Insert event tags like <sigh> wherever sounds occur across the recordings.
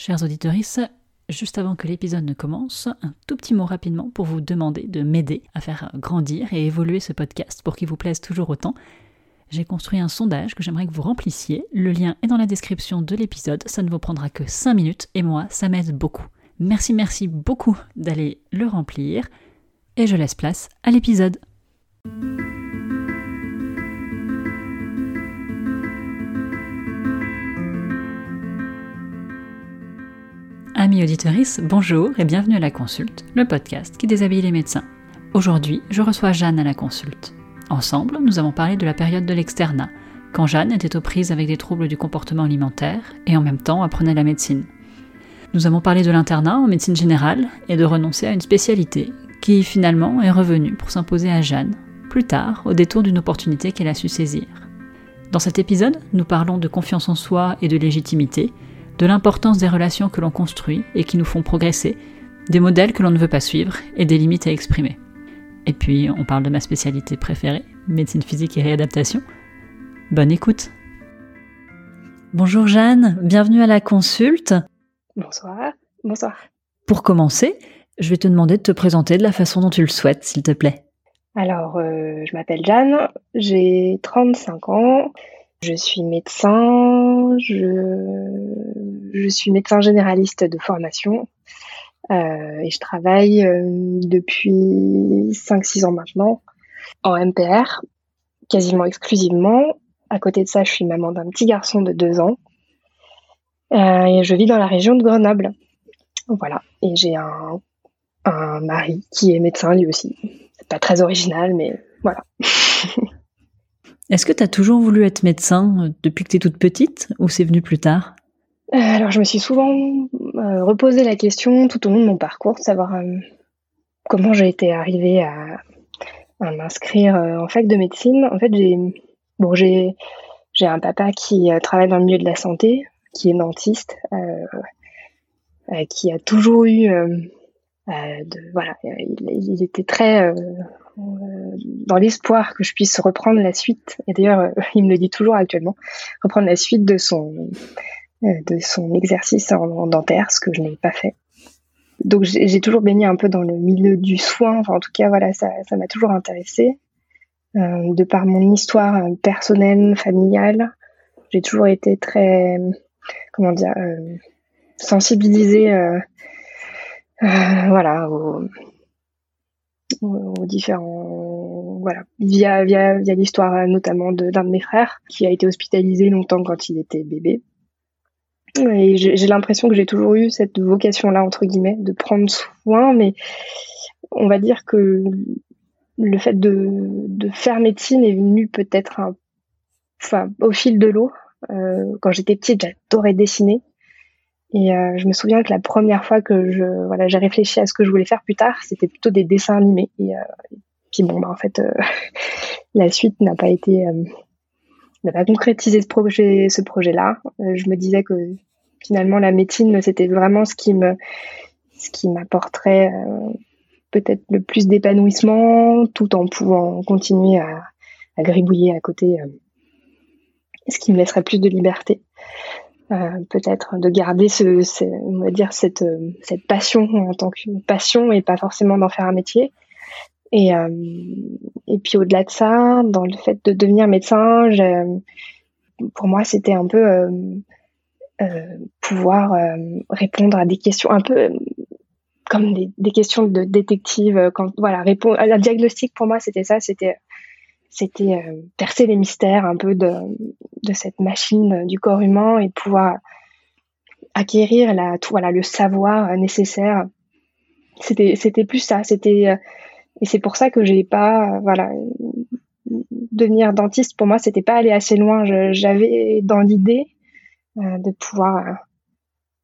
chers auditeurs, juste avant que l'épisode ne commence, un tout petit mot rapidement pour vous demander de m'aider à faire grandir et évoluer ce podcast pour qu'il vous plaise toujours autant. J'ai construit un sondage que j'aimerais que vous remplissiez. Le lien est dans la description de l'épisode. Ça ne vous prendra que 5 minutes et moi, ça m'aide beaucoup. Merci, merci beaucoup d'aller le remplir. Et je laisse place à l'épisode. Amis auditeurs, bonjour et bienvenue à la consulte, le podcast qui déshabille les médecins. Aujourd'hui, je reçois Jeanne à la consulte. Ensemble, nous avons parlé de la période de l'externat, quand Jeanne était aux prises avec des troubles du comportement alimentaire et en même temps apprenait la médecine. Nous avons parlé de l'internat en médecine générale et de renoncer à une spécialité qui finalement est revenue pour s'imposer à Jeanne, plus tard au détour d'une opportunité qu'elle a su saisir. Dans cet épisode, nous parlons de confiance en soi et de légitimité, de l'importance des relations que l'on construit et qui nous font progresser, des modèles que l'on ne veut pas suivre et des limites à exprimer. Et puis, on parle de ma spécialité préférée, médecine physique et réadaptation. Bonne écoute Bonjour Jeanne, bienvenue à la consulte. Bonsoir, bonsoir. Pour commencer, je vais te demander de te présenter de la façon dont tu le souhaites, s'il te plaît. Alors, euh, je m'appelle Jeanne, j'ai 35 ans, je suis médecin, je, suis médecin généraliste de formation euh, et je travaille euh, depuis 5-6 ans maintenant en MPR, quasiment exclusivement. À côté de ça, je suis maman d'un petit garçon de 2 ans euh, et je vis dans la région de Grenoble. Voilà, et j'ai un, un mari qui est médecin lui aussi. C'est pas très original, mais voilà. <laughs> Est-ce que tu as toujours voulu être médecin euh, depuis que tu es toute petite ou c'est venu plus tard? Euh, Alors, je me suis souvent euh, reposé la question tout au long de mon parcours, de savoir comment j'ai été arrivée à, m'inscrire en fac de médecine. En fait, j'ai bon, j'ai un papa qui travaille dans le milieu de la santé, qui est dentiste, qui a toujours eu de, voilà, il, était très euh, dans l'espoir que je puisse reprendre la suite. Et d'ailleurs, euh, <laughs> il me le dit toujours actuellement, reprendre la suite de son euh, de son exercice en, dentaire, ce que je n'ai pas fait. Donc j'ai toujours baigné un peu dans le milieu du soin. Enfin, en tout cas, voilà, ça m'a toujours intéressé. Euh, de par mon histoire personnelle, familiale, j'ai toujours été très, comment dire, euh, sensibilisée, euh, voilà, au, aux différents voilà via via via l'histoire euh, notamment d'un de, mes frères qui a été hospitalisé longtemps quand il était bébé. Et j'ai l'impression que j'ai toujours eu cette vocation là entre guillemets de prendre soin mais on va dire que le fait de, de faire médecine est venu peut-être enfin au fil de l'eau. Euh, quand j'étais petite j'adorais dessiner et euh, je me souviens que la première fois que je voilà j'ai réfléchi à ce que je voulais faire plus tard, c'était plutôt des dessins animés. Et, euh, puis bon, bah, en fait, euh, <laughs> la suite n'a pas été n'a pas concrétisé ce projet ce projet-là. je me disais que finalement la médecine c'était vraiment ce qui me ce qui m'apporterait peut-être le plus d'épanouissement, tout en pouvant continuer à, à gribouiller à côté, ce qui me laisserait plus de liberté. Euh, peut-être de garder ce, on va dire cette euh, cette passion en tant que passion et pas forcément d'en faire un métier. Et euh, et puis au-delà de ça, dans le fait de devenir médecin, pour moi c'était un peu pouvoir répondre à des questions un peu comme des, questions de détective quand voilà répondre un diagnostic pour moi c'était ça c'était c'était euh, percer les mystères un peu de, de cette machine du corps humain et pouvoir acquérir la, tout, voilà, le savoir nécessaire. C'était, plus ça. C'était, euh, et c'est pour ça que j'ai pas, voilà, devenir dentiste pour moi, c'était pas aller assez loin. j'avais dans l'idée euh, de pouvoir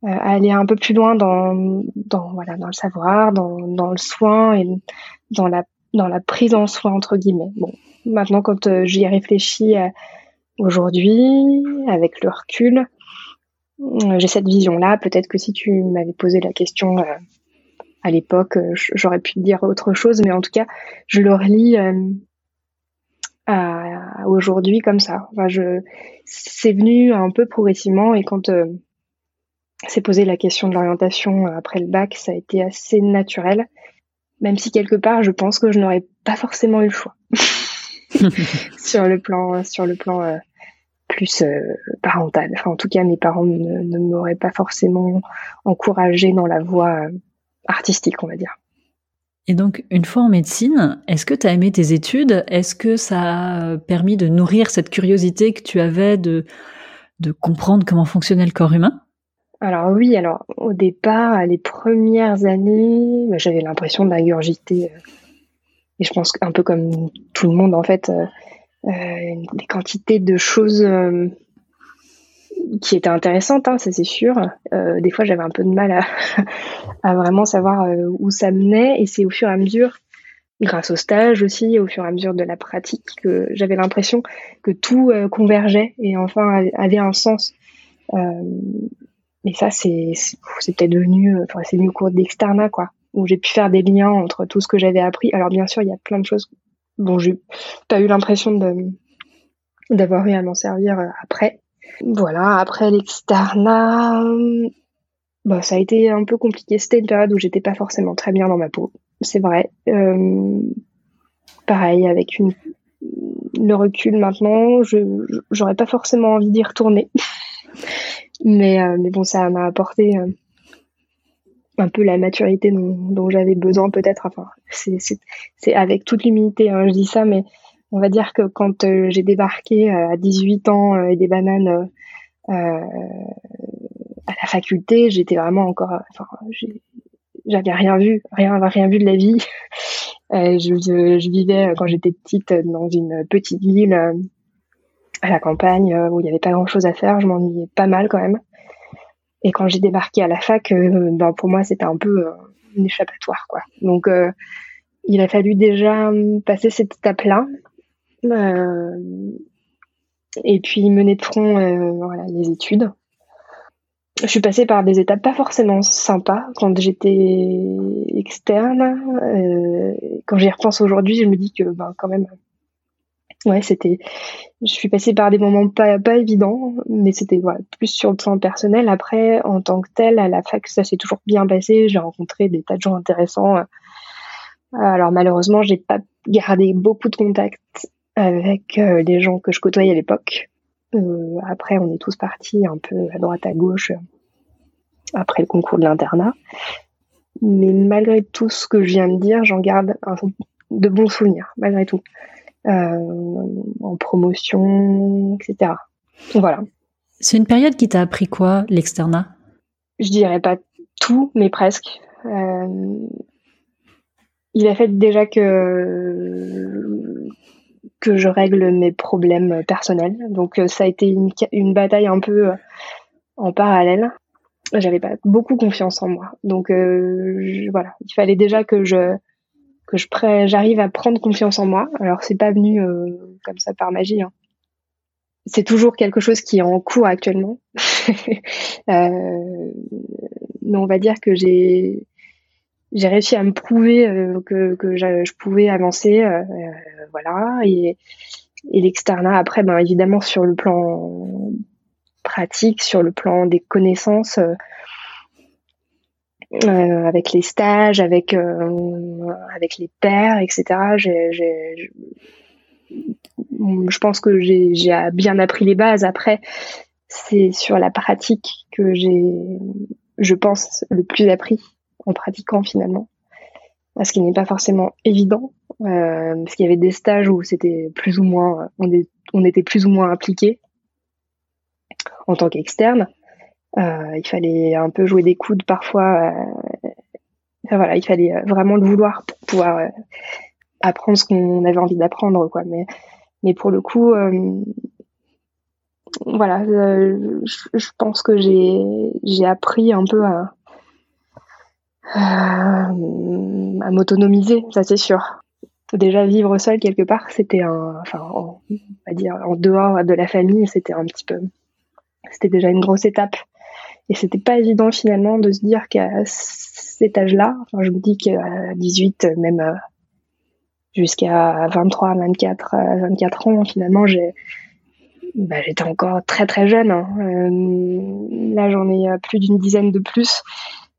aller un peu plus loin dans, dans, voilà, dans le savoir, dans, dans le soin et dans la, dans la prise en soin entre guillemets. Bon, Maintenant, quand euh, j'y réfléchis euh, aujourd'hui, avec le recul, euh, j'ai cette vision-là. Peut-être que si tu m'avais posé la question à l'époque, j'aurais pu te dire autre chose, mais en tout cas, je le relis aujourd'hui comme ça. C'est venu un peu progressivement et quand s'est posé la question de l'orientation après le bac, ça a été assez naturel, même si quelque part, je pense que je n'aurais pas forcément eu le choix <laughs> <laughs> sur le plan, sur le plan euh, plus euh, parental. Enfin, en tout cas, mes parents ne, ne m'auraient pas forcément encouragé dans la voie euh, artistique, on va dire. Et donc, une fois en médecine, est-ce que tu as aimé tes études? Est-ce que ça a permis de nourrir cette curiosité que tu avais de, de comprendre comment fonctionnait le corps humain? Alors oui, alors au départ, les premières années, bah, j'avais l'impression d'ingurgiter, et je pense un peu comme tout le monde en fait, euh, euh, des quantités de choses qui étaient intéressantes, hein, ça c'est sûr. des fois, j'avais un peu de mal à, <laughs> à vraiment savoir où ça menait, et c'est au fur et à mesure, grâce au stage aussi, au fur et à mesure de la pratique, que j'avais l'impression que tout convergeait et enfin avait un sens. Mais ça, c'est peut-être devenu, euh, c'est venu au cours d'externat, quoi, où j'ai pu faire des liens entre tout ce que j'avais appris. Alors, bien sûr, il y a plein de choses dont j'ai pas eu l'impression d'avoir eu à m'en servir euh, après. Voilà, après l'externat, bah, ça a été un peu compliqué. C'était une période où j'étais pas forcément très bien dans ma peau, c'est vrai. Euh, pareil, avec le recul maintenant, je j'aurais pas forcément envie d'y retourner. <laughs> Mais, euh, mais bon, ça m'a apporté euh, un peu la maturité dont, j'avais besoin peut-être. Enfin, c'est avec toute l'humilité, hein, je dis ça, mais on va dire que quand euh, j'ai débarqué à 18 ans et des bananes à la faculté, j'étais vraiment encore, enfin, j'avais rien vu, rien, rien vu de la vie. <laughs> je, je, vivais quand j'étais petite dans une petite ville à la campagne euh, où il n'y avait pas grand chose à faire. Je m'ennuyais pas mal quand même. Et quand j'ai débarqué à la fac, euh, ben pour moi c'était un peu euh, une échappatoire quoi. Donc il a fallu déjà passer cette étape-là. et puis mener de front les études. Je suis passée par des étapes pas forcément sympas quand j'étais externe. quand j'y repense aujourd'hui, je me dis que ben, quand même ouais, c'était. Je suis passée par des moments pas, pas évidents, mais c'était plus sur le plan personnel. Après, en tant que tel, à la fac, ça s'est toujours bien passé. J'ai rencontré des tas de gens intéressants. Alors malheureusement, j'ai pas gardé beaucoup de contacts avec euh, les gens que je côtoyais à l'époque. Euh, après, on est tous partis un peu à droite à gauche euh, après le concours de l'internat. Mais malgré tout ce que je viens de dire, j'en garde de bons souvenirs, malgré tout. Euh, en promotion, etc. Voilà. C'est une période qui t'a appris quoi, l'externat? Je dirais pas tout, mais presque. Euh, il a fait déjà que que je règle mes problèmes personnels. Donc euh, ça a été une, une bataille un peu en parallèle. J'avais pas beaucoup confiance en moi. Donc voilà, il fallait déjà que je que je j'arrive à prendre confiance en moi. Alors c'est pas venu euh, comme ça par magie. Hein. C'est toujours quelque chose qui est en cours actuellement. <laughs> euh, mais on va dire que j'ai j'ai réussi à me prouver euh, que, que je pouvais avancer, euh, voilà. Et, et l'externat après, ben évidemment sur le plan pratique, sur le plan des connaissances euh, avec les stages, avec euh, avec les pairs, etc. je pense que j'ai bien appris les bases. Après, c'est sur la pratique que j'ai, je pense, le plus appris en pratiquant finalement, ce qui n'est pas forcément évident, euh, parce qu'il y avait des stages où c'était plus ou moins, on, on était plus ou moins impliqué en tant qu'externe. Euh, il fallait un peu jouer des coudes parfois. Euh, voilà, il fallait euh, vraiment le vouloir pour pouvoir apprendre ce qu'on avait envie d'apprendre, quoi. Mais, mais pour le coup, voilà, je, pense que j'ai, appris un peu à, m'autonomiser, ça c'est sûr. Déjà vivre seul quelque part, c'était un, enfin, dire en dehors de la famille, c'était un petit peu, c'était déjà une grosse étape. Et c'était pas évident finalement de se dire qu'à cet âge-là, je me dis qu'à 18, même euh, jusqu'à 23, 24, 24 ans, finalement, bah, j'étais encore très très jeune. Hein. là, j'en ai plus d'une dizaine de plus.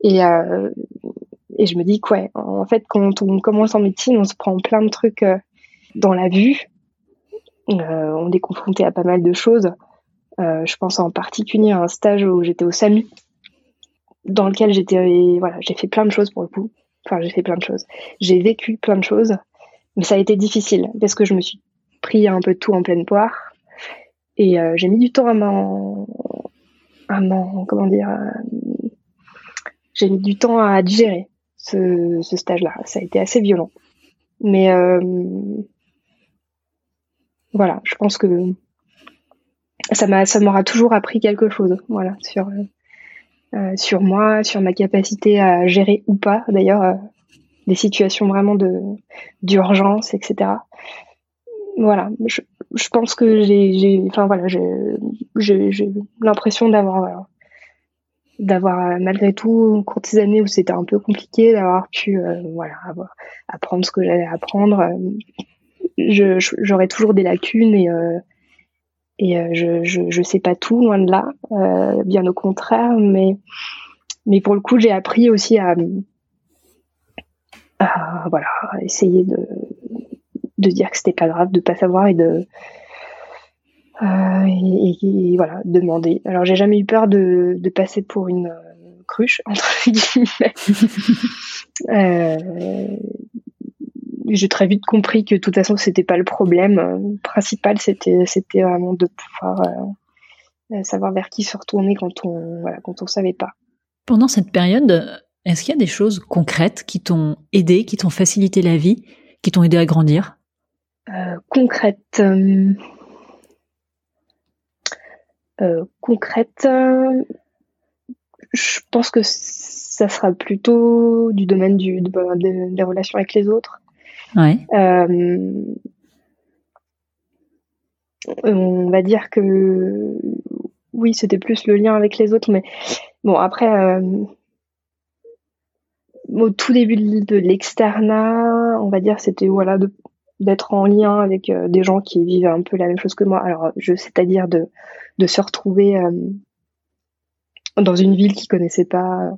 Et, et je me dis que, ouais, en fait, quand on commence en médecine, on se prend plein de trucs dans la vue. on est confronté à pas mal de choses. Je pense en particulier à un stage où j'étais au SAMU, dans lequel j'étais, voilà, j'ai fait plein de choses pour le coup. Enfin, j'ai fait plein de choses. J'ai vécu plein de choses, mais ça a été difficile parce que je me suis pris un peu tout en pleine poire et euh, j'ai mis du temps à m'en, à m'en, comment dire, euh, j'ai mis du temps à digérer ce, ce stage-là. Ça a été assez violent, mais euh, voilà, je pense que ça m'a, ça m'aura toujours appris quelque chose, voilà, sur euh, sur moi, sur ma capacité à gérer ou pas, d'ailleurs, euh, des situations vraiment de d'urgence, etc. Voilà, je, je pense que j'ai, enfin voilà, j'ai l'impression d'avoir d'avoir euh, malgré tout courtisé années où c'était un peu compliqué d'avoir pu voilà apprendre ce que j'allais apprendre j'aurais toujours des lacunes et et euh, je, je, je sais pas tout loin de là, euh, bien au contraire, mais mais pour le coup j'ai appris aussi à, à voilà essayer de de dire que c'était pas grave de pas savoir et de euh, et, voilà demander. Alors j'ai jamais eu peur de, de passer pour une cruche <laughs> entre guillemets. <laughs> euh, j'ai très vite compris que de toute façon c'était pas le problème le principal c'était c'était vraiment de pouvoir euh, savoir vers qui se retourner quand on voilà quand on savait pas pendant cette période est-ce qu'il y a des choses concrètes qui t'ont aidé qui t'ont facilité la vie qui t'ont aidé à grandir? Euh, concrètes euh, euh concrète je pense que ça sera plutôt du domaine du, des relations avec les autres. Euh, on va dire que oui, c'était plus le lien avec les autres, mais bon, après, euh, au tout début de l'externat, on va dire, c'était voilà, d'être en lien avec euh, des gens qui vivent un peu la même chose que moi. Alors, je, c'est-à-dire de, de se retrouver dans une ville qui connaissait pas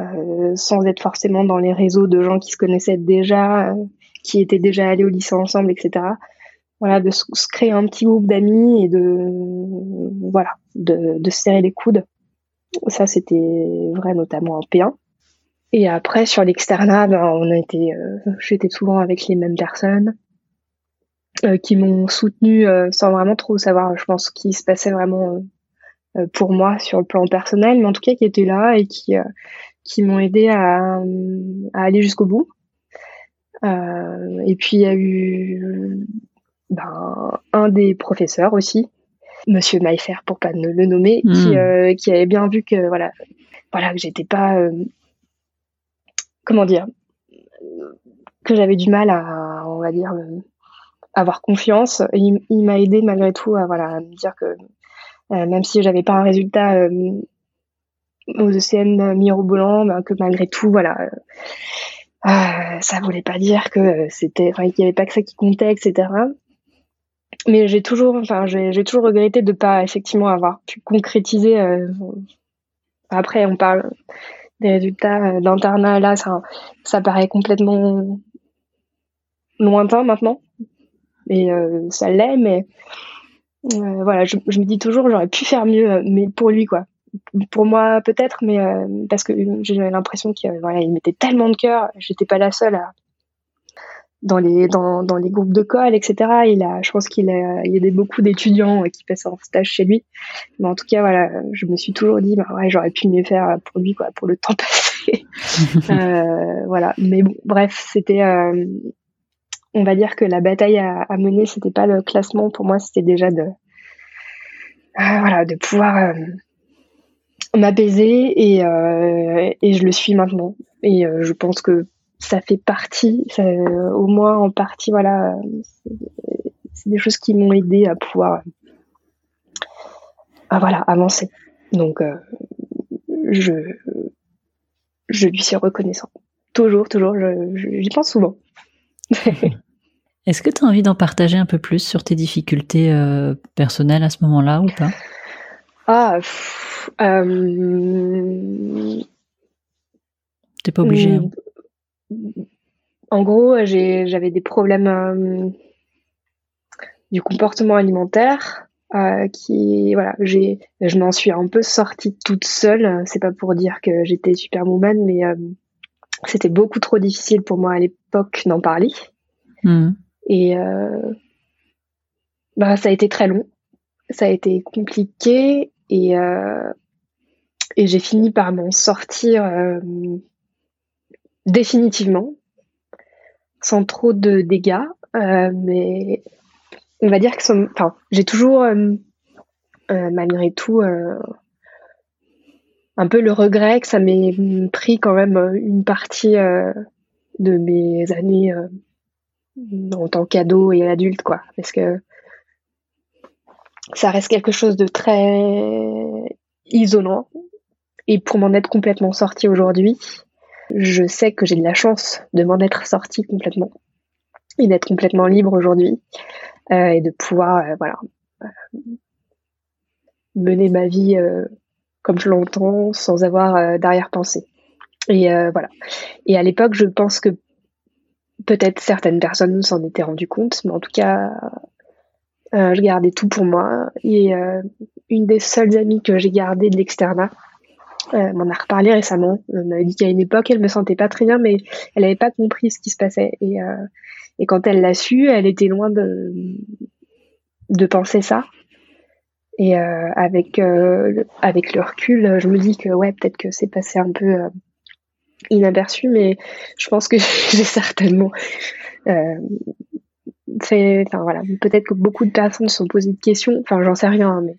euh, sans être forcément dans les réseaux de gens qui se connaissaient déjà, euh, qui étaient déjà allés au lycée ensemble, etc. Voilà, de se, créer un petit groupe d'amis et de voilà, de, se serrer les coudes. Ça, c'était vrai notamment en P1. Et après, sur l'externat, ben, on a été, euh, j'étais souvent avec les mêmes personnes qui m'ont soutenu sans vraiment trop savoir, je pense, ce qui se passait vraiment pour moi sur le plan personnel, mais en tout cas qui étaient là et qui qui m'ont aidé à, à aller jusqu'au bout. Euh, et puis il y a eu ben, un des professeurs aussi, Monsieur Maïfer pour pas le nommer, qui, hmm. euh, qui avait bien vu que voilà, voilà que j'étais pas, euh, comment dire, que j'avais du mal à, on va dire, avoir confiance. Et il, il m'a aidé malgré tout à voilà à me dire que même si j'avais pas un résultat aux ECN mirobolants, ben, que malgré tout, voilà, euh, euh, ça voulait pas dire que c'était, enfin, qu'il y avait pas que ça qui comptait, etc. Mais j'ai toujours, enfin, j'ai toujours regretté de pas effectivement avoir pu concrétiser. Euh, après, on parle des résultats d'internat, là, ça, ça paraît complètement lointain maintenant, et ça l'est, mais voilà, je, je, me dis toujours, j'aurais pu faire mieux, mais pour lui, quoi pour moi peut-être, mais euh, parce que j'ai l'impression qu'il voilà, il mettait tellement de cœur. J'étais pas la seule à, dans les dans, dans les groupes de colle, etc. Il a, je pense qu'il a, il y a beaucoup d'étudiants qui passent en stage chez lui. Mais en tout cas, voilà, je me suis toujours dit, bah ouais, j'aurais pu mieux faire pour lui, quoi, pour le temps <laughs> passé. <laughs> euh, voilà. Mais bon, bref, c'était, euh, on va dire que la bataille à, à mener, c'était pas le classement. Pour moi, c'était déjà de, euh, voilà, de pouvoir m'apaiser et, euh, et je le suis maintenant. Et euh, je pense que ça fait partie, ça, au moins en partie, voilà, c'est des choses qui m'ont aidé à pouvoir, voilà, avancer. Donc, euh, je, je lui suis reconnaissant. Toujours, toujours, j'y pense souvent. <laughs> Est-ce que tu as envie d'en partager un peu plus sur tes difficultés euh, personnelles à ce moment-là ou pas? Ah, euh... t'es pas obligé. Hein. En gros, j'avais des problèmes euh, du comportement alimentaire. Euh, qui voilà j'ai je m'en suis un peu sortie toute seule c'est pas pour dire que j'étais superwoman mais c'était beaucoup trop difficile pour moi à l'époque d'en parler mmh. Et euh, bah, ça a été très long, ça a été compliqué et, euh, et j'ai fini par m'en sortir euh, définitivement, sans trop de dégâts. mais on va dire que j'ai toujours, malgré tout, un peu le regret que ça m'ait pris quand même une partie de mes années en tant qu'ado et adulte, quoi. Parce que ça reste quelque chose de très isolant. Et pour m'en être complètement sortie aujourd'hui, je sais que j'ai de la chance de m'en être sortie complètement et d'être complètement libre aujourd'hui euh, et de pouvoir, euh, voilà, euh, mener ma vie comme je l'entends sans avoir d'arrière-pensée. Et voilà. Et à l'époque, je pense que peut-être certaines personnes s'en étaient rendues compte, mais en tout cas, euh, je gardais tout pour moi. Et euh, une des seules amies que j'ai gardées de l'externat euh, m'en a reparlé récemment. Elle m'avait dit qu'à une époque, elle me sentait pas très bien, mais elle n'avait pas compris ce qui se passait. Et, et quand elle l'a su, elle était loin de, penser ça. Et avec, avec le recul, je me dis que ouais, peut-être que c'est passé un peu inaperçu, mais je pense que <laughs> j'ai certainement fait. Enfin voilà, peut-être que beaucoup de personnes se sont posées de questions. Enfin, j'en sais rien, mais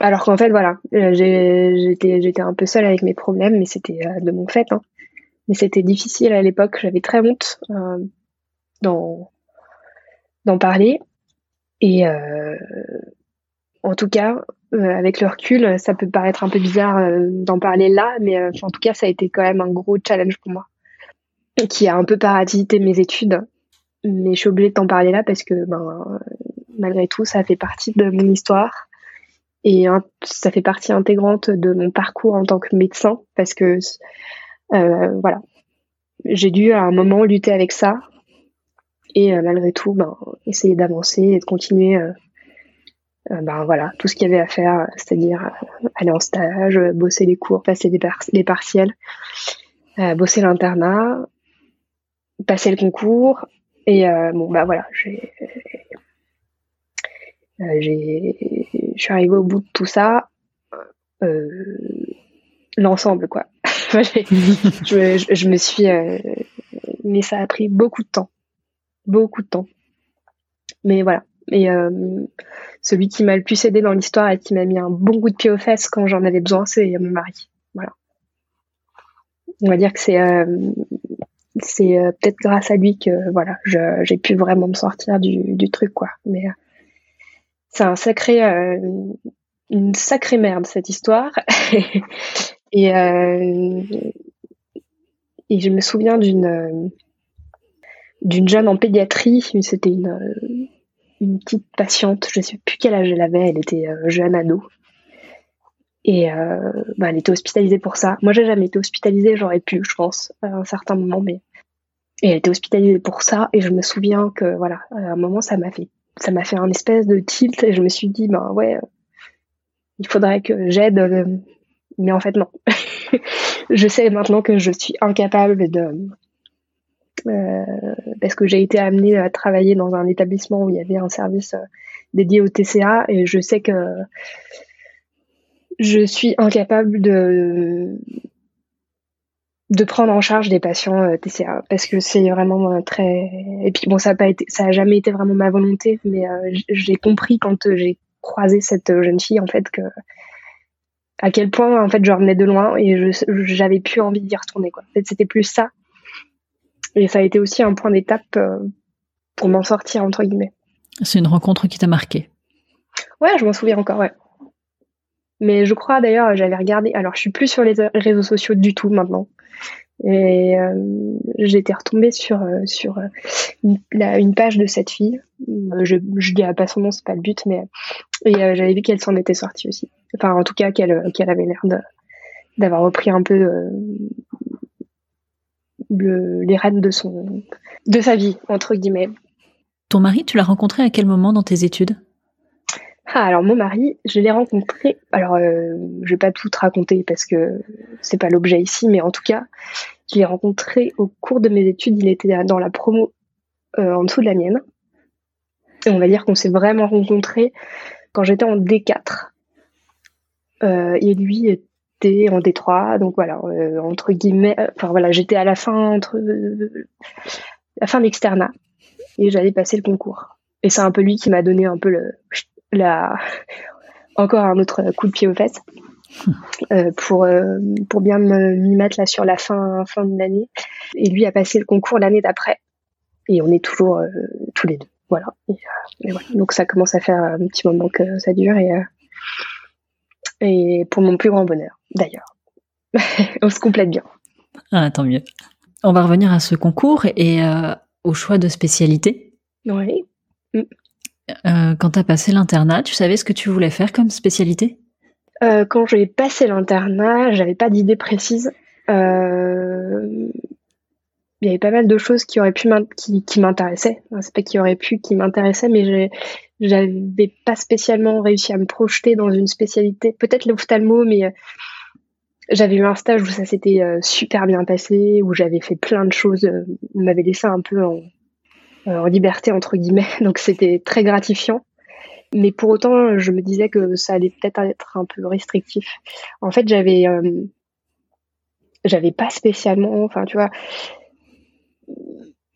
alors qu'en fait, voilà, euh, j'étais un peu seule avec mes problèmes, mais c'était euh, de mon fait. Hein. Mais c'était difficile à l'époque. J'avais très honte euh, d'en parler. Et en tout cas, avec le recul, ça peut paraître un peu bizarre d'en parler là, mais en tout cas, ça a été quand même un gros challenge pour moi, qui a un peu parasité mes études. Mais je suis obligée de t'en parler là parce que, ben, malgré tout, ça fait partie de mon histoire et ça fait partie intégrante de mon parcours en tant que médecin parce que, voilà, j'ai dû à un moment lutter avec ça et malgré tout, ben, essayer d'avancer et de continuer euh, ben voilà, tout ce qu'il y avait à faire, c'est-à-dire euh, aller en stage, bosser les cours, passer les, partiels, euh, bosser l'internat, passer le concours. Et bon, bah voilà, j'ai, j'ai, je suis arrivée au bout de tout ça, l'ensemble quoi. <laughs> je, me suis, mais ça a pris beaucoup de temps, beaucoup de temps. Mais voilà, et euh, celui qui m'a le plus aidé dans l'histoire et qui m'a mis un bon coup de pied aux fesses quand j'en avais besoin, c'est mon mari. Voilà. On va dire que c'est euh, c'est euh, peut-être grâce à lui que voilà, j'ai pu vraiment me sortir du, du truc quoi. Mais c'est un sacré une sacrée merde cette histoire. <laughs> et et je me souviens d'une d'une jeune en pédiatrie, c'était une une petite patiente, je sais plus quel âge elle avait, elle était euh, jeune ado. Et euh, bah, elle était hospitalisée pour ça. Moi, j'ai jamais été hospitalisée, j'aurais pu, je pense, à un certain moment, mais et elle était hospitalisée pour ça. Et je me souviens que voilà, à un moment, ça m'a fait, ça m'a fait un espèce de tilt et je me suis dit, ben ouais, il faudrait que j'aide, mais en fait non. <laughs> je sais maintenant que je suis incapable de euh, parce que j'ai été amenée à travailler dans un établissement où il y avait un service euh, dédié au TCA et je sais que je suis incapable de de prendre en charge des patients euh, TCA parce que c'est vraiment très et puis bon ça a pas été ça a jamais été vraiment ma volonté mais j'ai compris quand j'ai croisé cette jeune fille en fait que à quel point en fait je revenais de loin et j'avais plus envie d'y retourner quoi en fait c'était plus ça et ça a été aussi un point d'étape euh, pour m'en sortir, entre guillemets. C'est une rencontre qui t'a marqué Ouais, je m'en souviens encore, ouais. Mais je crois d'ailleurs, j'avais regardé. Alors, je suis plus sur les réseaux sociaux du tout maintenant. Et j'étais retombée sur sur une, une, page de cette fille. Je je dirais pas son nom, c'est pas le but, mais et j'avais vu qu'elle s'en était sortie aussi. Enfin, en tout cas, qu'elle qu'elle avait l'air d'avoir repris un peu le, les rênes de son de sa vie entre guillemets. Ton mari, tu l'as rencontré à quel moment dans tes études? Ah, alors mon mari, je l'ai rencontré. Alors, euh, je vais pas tout te raconter parce que c'est pas l'objet ici, mais en tout cas, je l'ai rencontré au cours de mes études. Il était dans la promo euh, en dessous de la mienne. Et on va dire qu'on s'est vraiment rencontré quand j'étais en D4. Euh, et lui était en D3, donc voilà, euh, entre guillemets. Enfin voilà, j'étais à la fin entre la fin d'externat et j'allais passer le concours. Et c'est un peu lui qui m'a donné un peu le la encore un autre coup de pied aux fesses euh, pour euh, pour bien m'y mettre là sur la fin fin de l'année. Et lui a passé le concours l'année d'après et on est toujours euh, tous les deux. Voilà. Donc ça commence à faire un petit moment que ça dure et et pour mon plus grand bonheur d'ailleurs. <laughs> on se complète bien. Ah, tant mieux. On va revenir à ce concours et au choix de spécialité. Oui. Euh, quand tu as passé l'internat, tu savais ce que tu voulais faire comme spécialité? Euh, Quand j'ai passé l'internat, j'avais pas d'idée précise. Euh, il y avait pas mal de choses qui auraient pu qui, m'intéressaient. C'est pas pu, qui mais j'avais pas spécialement réussi à me projeter dans une spécialité. Peut-être l'ophtalmo, mais j'avais eu un stage où ça s'était super bien passé, où j'avais fait plein de choses. On m'avait laissé un peu en, en liberté entre guillemets, <laughs> donc c'était très gratifiant. Mais pour autant, je me disais que ça allait peut-être être un peu restrictif. En fait, j'avais euh, j'avais pas spécialement, enfin tu vois,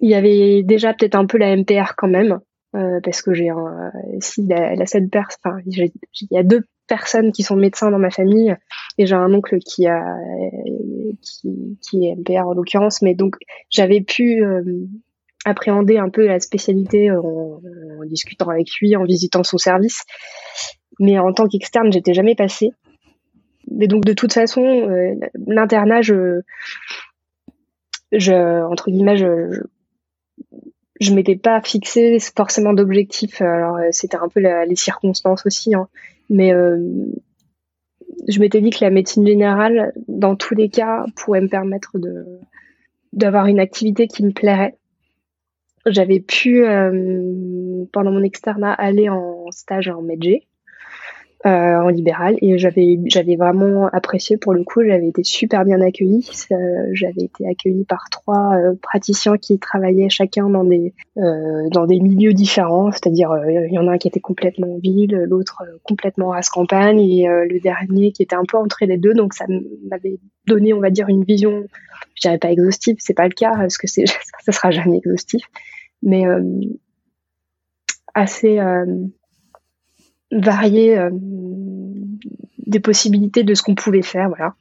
il y avait déjà peut-être un peu la MPR quand même, euh, parce que j'ai un, si la, la cette enfin il y a deux personnes qui sont médecins dans ma famille et j'ai un oncle qui a qui, qui est MPR en l'occurrence, mais donc j'avais pu appréhender un peu la spécialité en, discutant avec lui, en visitant son service. Mais en tant qu'externe, j'étais jamais passée. Mais donc de toute façon, euh, l'internat, je, je, entre guillemets, je, je, m'étais pas fixé forcément d'objectif. Alors euh, c'était un peu les circonstances aussi, hein. mais euh, je m'étais dit que la médecine générale, dans tous les cas, pourrait me permettre de d'avoir une activité qui me plairait j'avais pu, euh, pendant mon externat, aller en stage en Medjay, euh, en libéral, et j'avais, j'avais vraiment apprécié pour le coup. J'avais été super bien accueillie. j'avais été accueillie par trois euh, praticiens qui travaillaient chacun dans des dans des milieux différents. C'est-à-dire, il y en a un qui était complètement en ville, l'autre complètement race campagne, et le dernier qui était un peu entre les deux. Donc ça m'avait donné, on va dire, une vision je dirais pas exhaustive, c'est pas le cas parce que c'est <laughs> ça sera jamais exhaustif, mais euh, assez euh, varié euh, des possibilités de ce qu'on pouvait faire, voilà.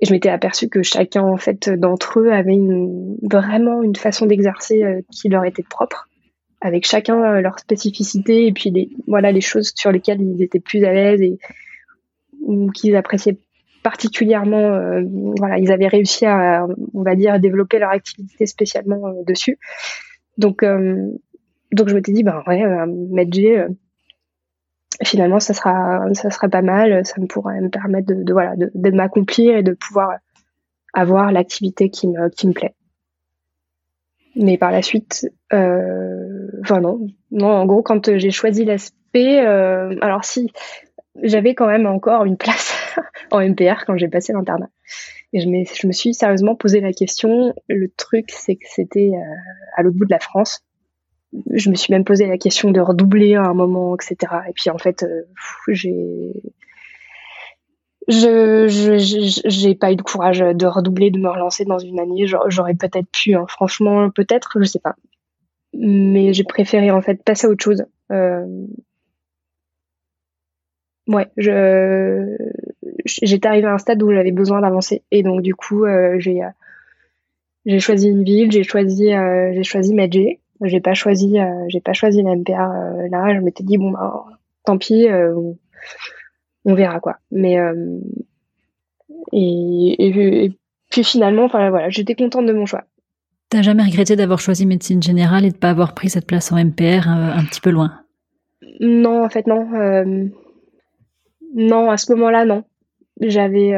Et je m'étais aperçue que chacun en fait d'entre eux avait vraiment une façon d'exercer qui leur était propre, avec chacun leur spécificité et puis les, voilà les choses sur lesquelles ils étaient plus à l'aise et ou qu'ils appréciaient particulièrement, euh, voilà, ils avaient réussi à, on va dire, développer leur activité spécialement euh, dessus. Donc, euh, donc je m'étais dit, ben ouais, Medjay, finalement, ça sera, ça sera pas mal, ça me pourrait me permettre de, de voilà, de, de m'accomplir et de pouvoir avoir l'activité qui me, qui me plaît. Mais par la suite, euh, enfin non, non, en gros, quand j'ai choisi l'aspect, euh, alors si, j'avais quand même encore une place en MPR quand j'ai passé l'internat. Et je, me suis sérieusement posé la question. Le truc, c'est que c'était euh, à l'autre bout de la France. Je me suis même posé la question de redoubler à un moment, etc. Et puis en fait, euh, j'ai pas eu de courage de redoubler, de me relancer dans une année. J'aurais peut-être pu, hein. franchement, peut-être, je sais pas. Mais j'ai préféré en fait passer à autre chose. Euh, ouais, je j'étais arrivée à un stade où j'avais besoin d'avancer et donc du coup euh, j'ai euh, j'ai choisi une ville, j'ai choisi euh, j'ai choisi Medjay. J'ai pas choisi j'ai pas choisi la MPR là, je m'étais dit bon bah, tant pis on verra quoi. Mais et, et, puis finalement, enfin voilà, j'étais contente de mon choix. T'as jamais regretté d'avoir choisi médecine générale et de pas avoir pris cette place en MPR un petit peu loin? Non, en fait non. non, à ce moment-là, non. J'avais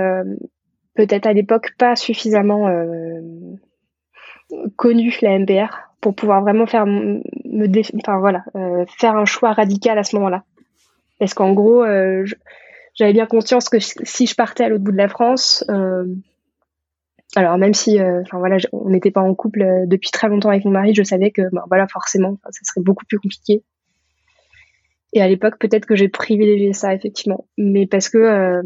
peut-être à l'époque pas suffisamment connu la MPR pour pouvoir vraiment faire me enfin voilà euh, faire un choix radical à ce moment-là. Parce qu'en gros euh, j'avais bien conscience que si je partais à l'autre bout de la France euh, alors même si enfin voilà on n'était pas en couple depuis très longtemps avec mon mari je savais que bah, voilà forcément ça serait beaucoup plus compliqué. Et à l'époque peut-être que j'ai privilégié ça effectivement. Mais parce que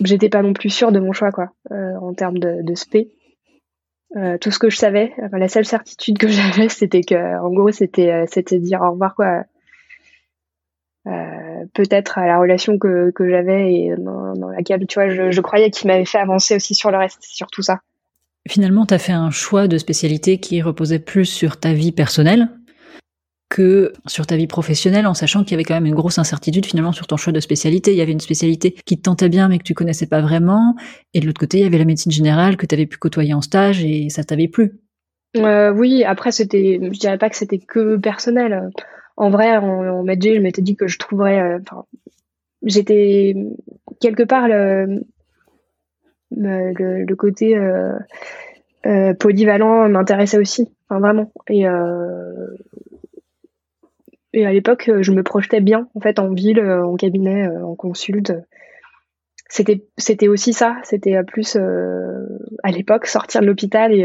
j'étais pas non plus sûre de mon choix quoi en termes de, de spé euh, tout ce que je savais, la seule certitude que <laughs> j'avais, c'était que, en gros, c'était, euh, c'était dire au revoir, quoi. Euh, peut-être à la relation que, que j'avais et dans, dans, laquelle, tu vois, je, je croyais qu'il m'avait fait avancer aussi sur le reste, sur tout ça. Finalement, tu as fait un choix de spécialité qui reposait plus sur ta vie personnelle que sur ta vie professionnelle, en sachant qu'il y avait quand même une grosse incertitude finalement sur ton choix de spécialité. Il y avait une spécialité qui te tentait bien mais que tu connaissais pas vraiment, et de l'autre côté, il y avait la médecine générale que tu avais pu côtoyer en stage et ça t'avait plu. Euh, oui, après c'était, je dirais pas que c'était que personnel. En vrai, en, en je m'étais dit que je trouverais, euh, j'étais quelque part le, le, côté euh, euh, polyvalent m'intéressait aussi, enfin vraiment. Et et à l'époque, euh, je me projetais bien, en fait, en ville, euh, en cabinet, euh, en consulte. C'était, c'était aussi ça. C'était plus, à l'époque, sortir de l'hôpital et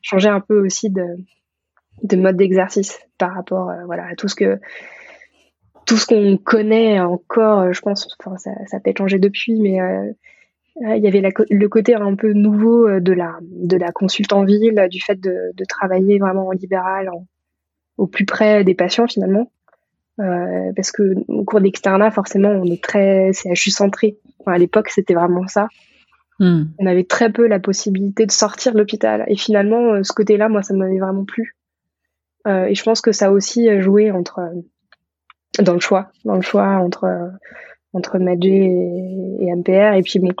changer un peu aussi de, de mode d'exercice par rapport, voilà, à tout ce que, tout ce qu'on connaît encore, je pense, enfin, ça, a peut-être changé depuis, mais il y avait le côté un peu nouveau de la, de la consulte en ville, du fait de, travailler vraiment en libéral, au plus près des patients finalement. Euh, parce que au cours d'externat, forcément, on est très CHU centré. à l'époque, c'était vraiment ça. Hmm. On avait très peu la possibilité de sortir de l'hôpital. Et finalement, euh, ce côté-là, moi, ça m'avait vraiment plu. Euh, et je pense que ça a aussi joué entre dans le choix, dans le choix entre entre Magé et, et, MPR. Et puis bon,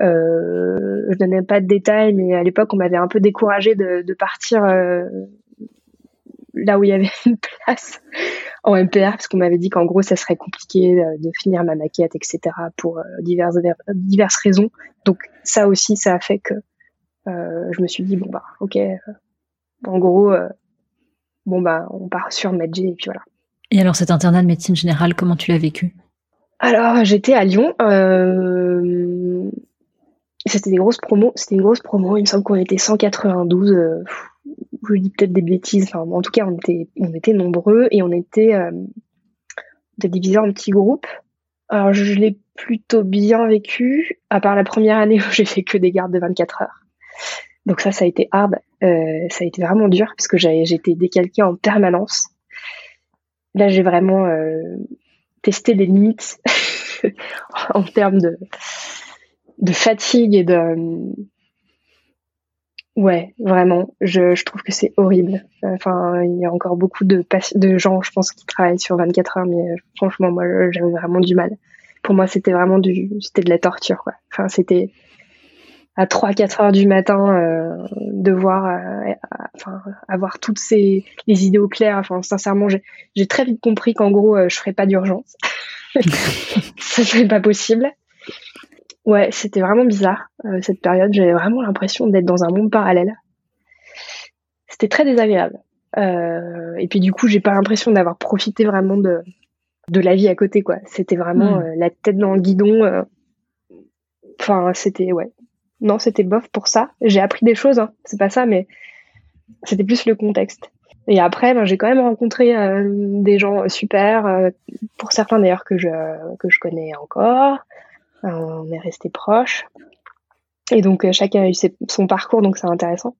euh, je donnais pas de détails, mais à l'époque, on m'avait un peu découragé de, de partir là où il y avait <laughs> une place en MPR, parce qu'on m'avait dit qu'en gros, ça serait compliqué euh, de finir ma maquette, etc., pour euh, diverses, diverses raisons. Donc ça aussi, ça a fait que euh, je me suis dit, bon, bah, ok, en gros, bon, bah, on part sur Medjay, et puis voilà. Et alors, cet internat de médecine générale, comment tu l'as vécu? Alors, j'étais à Lyon. C'était des grosses promos. C'était une grosse promo. Il me semble qu'on était 192 je dis peut-être des bêtises, enfin, en tout cas, on était, on était nombreux et on était, euh, divisés en petits groupes. Alors, je l'ai plutôt bien vécu, à part la première année où <laughs> j'ai fait que des gardes de 24 heures. Donc ça, ça a été hard, euh, ça a été vraiment dur parce que j'étais décalquée en permanence. Là, j'ai vraiment euh, testé les limites <laughs> en termes de, de fatigue et de, Ouais, vraiment. Je, trouve que c'est horrible. Enfin, il y a encore beaucoup de, gens, je pense, qui travaillent sur 24 heures, mais euh, franchement, moi, j'avais vraiment du mal. Pour moi, c'était vraiment du, c'était de la torture. Enfin, c'était à 3-4 heures du matin, euh, euh, enfin, avoir toutes ces les idées au clair. Enfin, sincèrement, j'ai très vite compris qu'en gros, euh, je ferais pas d'urgence. <laughs> Ça serait pas possible. Ouais, c'était vraiment bizarre euh, cette période. J'avais vraiment l'impression d'être dans un monde parallèle. C'était très désagréable. Euh, et puis du coup, j'ai pas l'impression d'avoir profité vraiment de de la vie à côté, quoi. C'était vraiment hmm. euh, la tête dans le guidon. Enfin, c'était ouais. Non, c'était bof pour ça. J'ai appris des choses, hein. c'est pas ça, mais c'était plus le contexte. Et après, ben, j'ai quand même rencontré des gens super, pour certains d'ailleurs que je que je connais encore on est resté proches. Et donc euh, chacun a eu son parcours, donc c'est intéressant.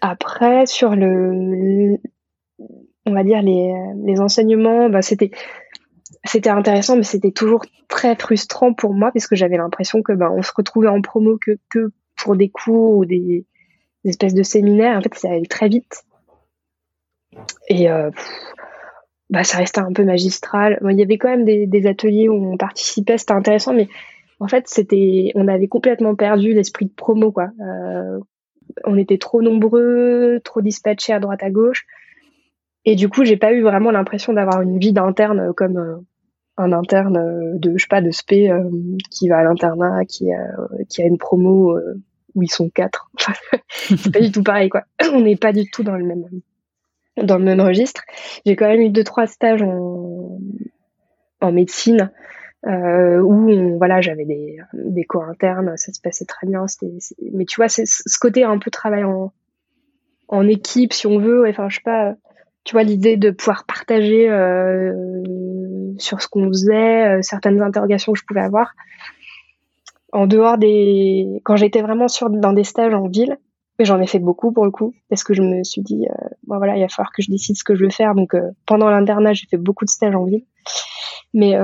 Après, sur le, on va dire les, les enseignements, bah, c'était c'était intéressant, mais c'était toujours très frustrant pour moi parce que j'avais l'impression que bah, on se retrouvait en promo que, que pour des cours ou des, espèces de séminaires. En fait, ça allait très vite. Et euh, bah, ça restait un peu magistral. il y avait quand même des, des ateliers où on participait, c'était intéressant, mais En fait, c'était, on avait complètement perdu l'esprit de promo, quoi. Euh, on était trop nombreux, trop dispatchés à droite à gauche. Et du coup, j'ai pas eu vraiment l'impression d'avoir une vie d'interne comme euh, un interne euh, de, je sais pas, de spé euh, qui va à l'internat, qui a, qui a une promo où ils sont quatre. <laughs> c'est pas du tout pareil, quoi. On n'est pas du tout dans le même, dans le même registre. J'ai quand même eu deux, trois stages en, en médecine euh, où voilà j'avais des, des cours internes ça se passait très bien mais tu vois c'est ce côté un peu travail en, en équipe si on veut enfin je sais pas tu vois l'idée de pouvoir partager euh, sur ce qu'on faisait euh, certaines interrogations que je pouvais avoir. En dehors des quand j'étais vraiment sur dans des stages en ville mais j'en ai fait beaucoup pour le coup parce que je me suis dit euh, bon voilà il va falloir que je décide ce que je veux faire. Donc euh, pendant l'internat j'ai fait beaucoup de stages en ville. Mais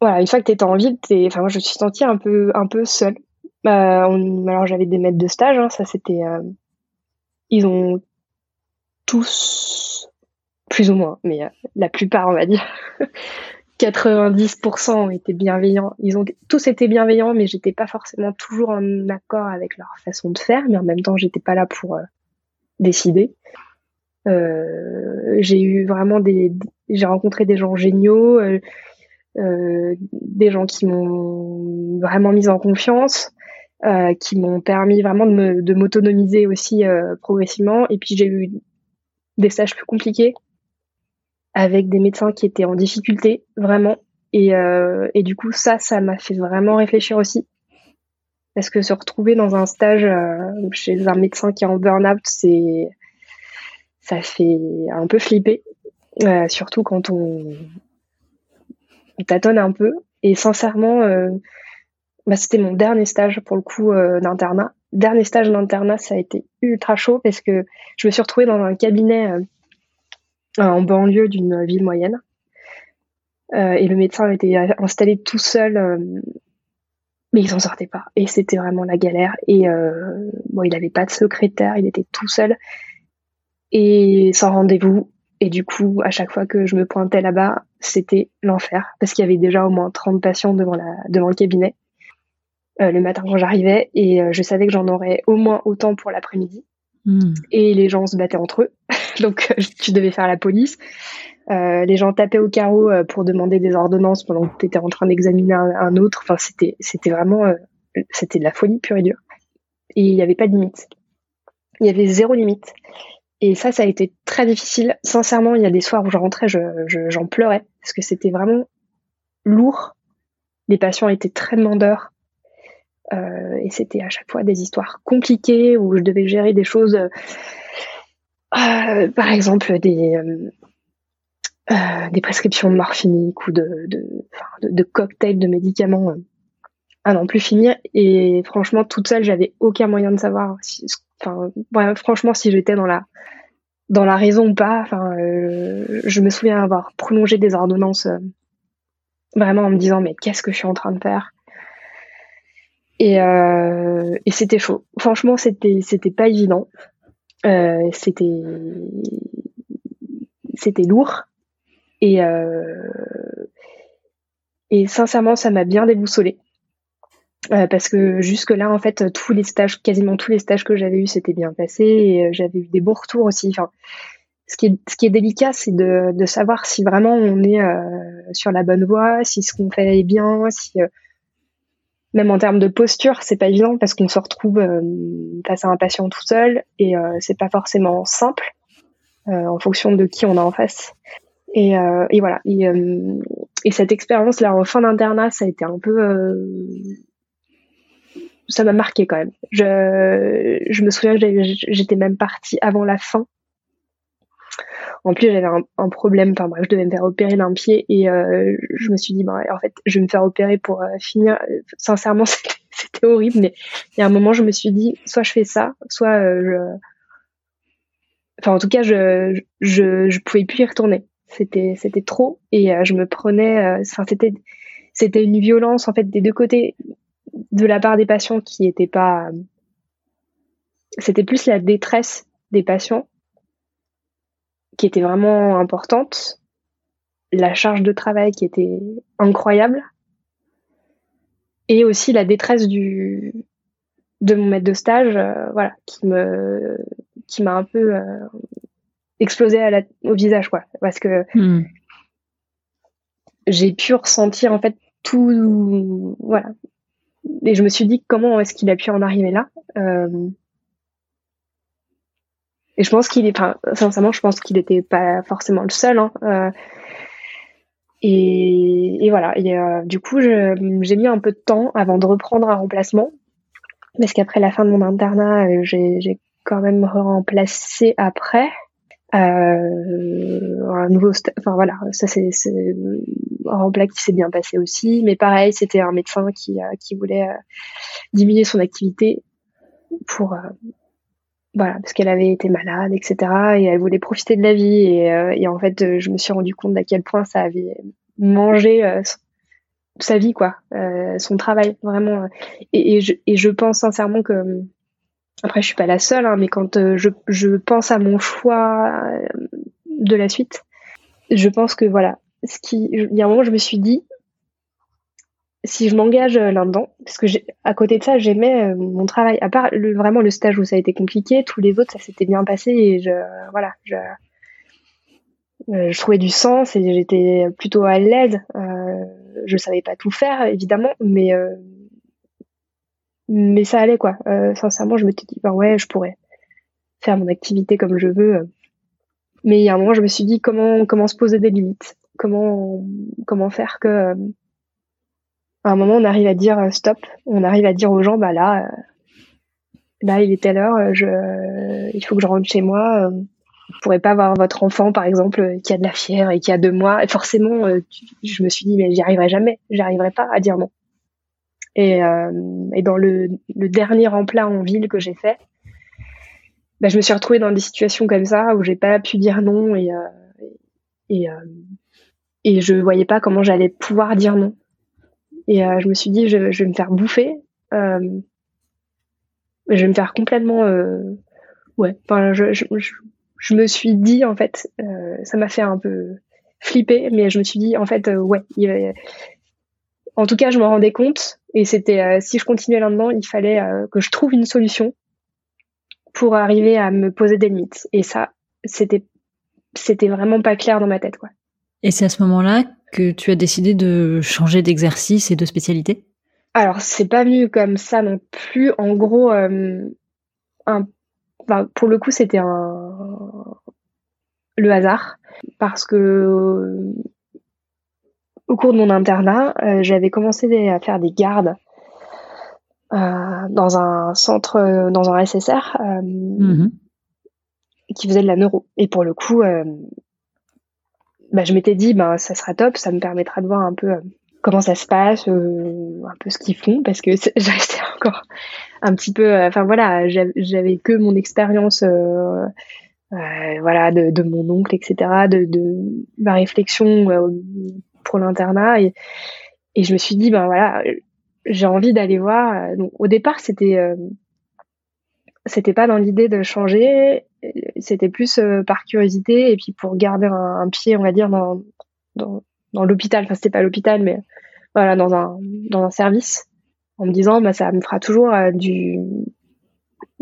voilà, une fois que tu étais en ville, enfin moi je me suis sentie un peu un peu seule. Euh, alors j'avais des maîtres de stage, hein, ça c'était, euh, ils ont tous, plus ou moins, mais euh, la plupart on va dire, <laughs> 90% ont été bienveillants. Ils ont tous été bienveillants, mais j'étais pas forcément toujours en accord avec leur façon de faire, mais en même temps j'étais pas là pour décider. j'ai eu vraiment des, j'ai rencontré des gens géniaux. Euh, des gens qui m'ont vraiment mise en confiance, euh, qui m'ont permis vraiment de m'autonomiser aussi euh, progressivement. Et puis j'ai eu des stages plus compliqués avec des médecins qui étaient en difficulté, vraiment. Et, du coup, ça, ça m'a fait vraiment réfléchir aussi. Parce que se retrouver dans un stage chez un médecin qui est en burn-out, ça fait un peu flipper. surtout quand on tâtonne un peu. Et sincèrement, euh, bah, c'était mon dernier stage pour le coup euh, d'internat. Dernier stage d'internat, ça a été ultra chaud parce que je me suis retrouvée dans un cabinet euh, en banlieue d'une ville moyenne. et le médecin était installé tout seul, mais il s'en sortait pas. Et c'était vraiment la galère. Et bon, il n'avait pas de secrétaire, il était tout seul. Et sans rendez-vous, et du coup, à chaque fois que je me pointais là-bas, c'était l'enfer parce qu'il y avait déjà au moins 30 patients devant, la, devant le cabinet euh, le matin quand j'arrivais et euh, je savais que j'en aurais au moins autant pour l'après-midi. Hmm. Et les gens se battaient entre eux, <laughs> donc euh, tu devais faire la police. les gens tapaient au carreau pour demander des ordonnances pendant que tu étais en train d'examiner un, autre. Enfin, c'était, c'était vraiment, c'était de la folie pure et dure. Et il n'y avait pas de limite. Il y avait zéro limite. Et ça, ça a été très difficile. Sincèrement, il y a des soirs où je rentrais, j'en je, pleurais parce que c'était vraiment lourd. Les patients étaient très demandeurs. Euh, et c'était à chaque fois des histoires compliquées où je devais gérer des choses, euh, par exemple des, euh, prescriptions de morphinique ou de cocktails de médicaments à n'en plus finir. Et franchement, toute seule, j'avais aucun moyen de savoir si, Enfin, franchement, si j'étais dans la dans la raison ou pas, enfin, euh, je me souviens avoir prolongé des ordonnances euh, vraiment en me disant mais qu'est-ce que je suis en train de faire? Et, euh, et c'était chaud. Franchement, c'était c'était pas évident. c'était c'était lourd et et sincèrement, ça m'a bien déboussolé. Euh, parce que jusque là en fait tous les stages quasiment tous les stages que j'avais eu c'était bien passé et euh, j'avais eu des bons retours aussi. Enfin ce qui est ce qui est délicat c'est de, de savoir si vraiment on est euh, sur la bonne voie si ce qu'on fait est bien si même en termes de posture c'est pas évident parce qu'on se retrouve face à un patient tout seul et c'est pas forcément simple en fonction de qui on a en face. Et, et voilà. Et cette expérience là en fin d'internat ça a été un peu ça m'a marqué quand même. Je, me souviens que j'étais même partie avant la fin. En plus, j'avais un, problème. Enfin bref, je devais me faire opérer d'un pied et euh, je me suis dit, bah, en fait, je vais me faire opérer pour euh, finir. Sincèrement, <laughs> c'était horrible, mais il y a un moment, je me suis dit, soit je fais ça, soit euh, je. Enfin, en tout cas, je, je, je pouvais plus y retourner. C'était, trop et je me prenais. C'était, c'était une violence en fait des deux côtés de la part des patients qui n'étaient pas. C'était plus la détresse des patients qui était vraiment importante, la charge de travail qui était incroyable, et aussi la détresse du de mon maître de stage, voilà, qui me qui m'a un peu explosé à la, au visage, quoi, parce que hmm. j'ai pu ressentir en fait tout, voilà, et je me suis dit comment est-ce qu'il a pu en arriver là. Euh, et je pense qu'il est, enfin, sincèrement, je pense qu'il n'était pas forcément le seul. Hein, euh, et, voilà. Et, euh, du coup, j'ai mis un peu de temps avant de reprendre un remplacement, parce qu'après la fin de mon internat, j'ai quand même remplacé après. Un nouveau, enfin voilà, ça c'est remplacement qui s'est bien passé aussi, mais pareil, c'était un médecin qui euh, voulait euh, diminuer son activité pour voilà parce qu'elle avait été malade, etc. Et elle voulait profiter de la vie et, en fait, je me suis rendu compte d'à quel point ça avait mangé sa vie quoi, son travail vraiment. Et, je, pense sincèrement que après, je suis pas la seule, hein, mais quand euh, je, pense à mon choix euh, de la suite, je pense que voilà, il y a un moment, je me suis dit, si je m'engage euh, là-dedans, parce que à côté de ça, j'aimais mon travail. À part vraiment le stage où ça a été compliqué, tous les autres, ça s'était bien passé et je, voilà, je, je trouvais du sens et j'étais plutôt à l'aise. Euh, je savais pas tout faire, évidemment, mais mais ça allait quoi. Euh, sincèrement, je me suis dit, bah ouais, je pourrais faire mon activité comme je veux. Mais il y a un moment, je me suis dit comment comment se poser des limites, comment faire que euh, à un moment on arrive à dire euh, stop, on arrive à dire aux gens bah là euh, là il est telle heure, il faut que je rentre chez moi. Vous pourrez pas avoir votre enfant par exemple qui a de la fièvre et qui a deux mois. Forcément, je me suis dit mais j'y arriverai jamais, j'y arriverai pas à dire non. Et, dans le, dernier remplat en ville que j'ai fait, bah, je me suis retrouvée dans des situations comme ça où j'ai pas pu dire non et, et je voyais pas comment j'allais pouvoir dire non. Et euh, je me suis dit, je, vais me faire bouffer. Euh, je vais me faire complètement. ouais, enfin, je, je, je, me suis dit, en fait, ça m'a fait un peu flipper, mais je me suis dit, en fait, ouais, il, en tout cas, je me rendais compte et c'était euh, si je continuais là-dedans, il fallait euh, que je trouve une solution pour arriver à me poser des limites. Et ça, c'était c'était vraiment pas clair dans ma tête, quoi. Et c'est à ce moment-là que tu as décidé de changer d'exercice et de spécialité? Alors, c'est pas venu comme ça non plus. En gros, euh, un, pour le coup, c'était un le hasard parce que au cours de mon internat, euh, j'avais commencé à faire des gardes euh, dans un centre, euh, dans un SSR, mhm. qui faisait de la neuro. Et pour le coup, bah, je m'étais dit, ben, ça sera top, ça me permettra de voir un peu comment ça se passe, un peu ce qu'ils font, parce que <laughs> j'étais encore un petit peu, enfin voilà, j'avais que mon expérience. voilà de, de, mon oncle etc de, de ma réflexion pour l'internat et, et je me suis dit ben voilà j'ai envie d'aller voir donc au départ c'était euh, c'était pas dans l'idée de changer c'était plus euh, par curiosité et puis pour garder un, pied on va dire dans l'hôpital. Enfin c'était pas l'hôpital mais voilà dans un service en me disant bah ça me fera toujours euh, du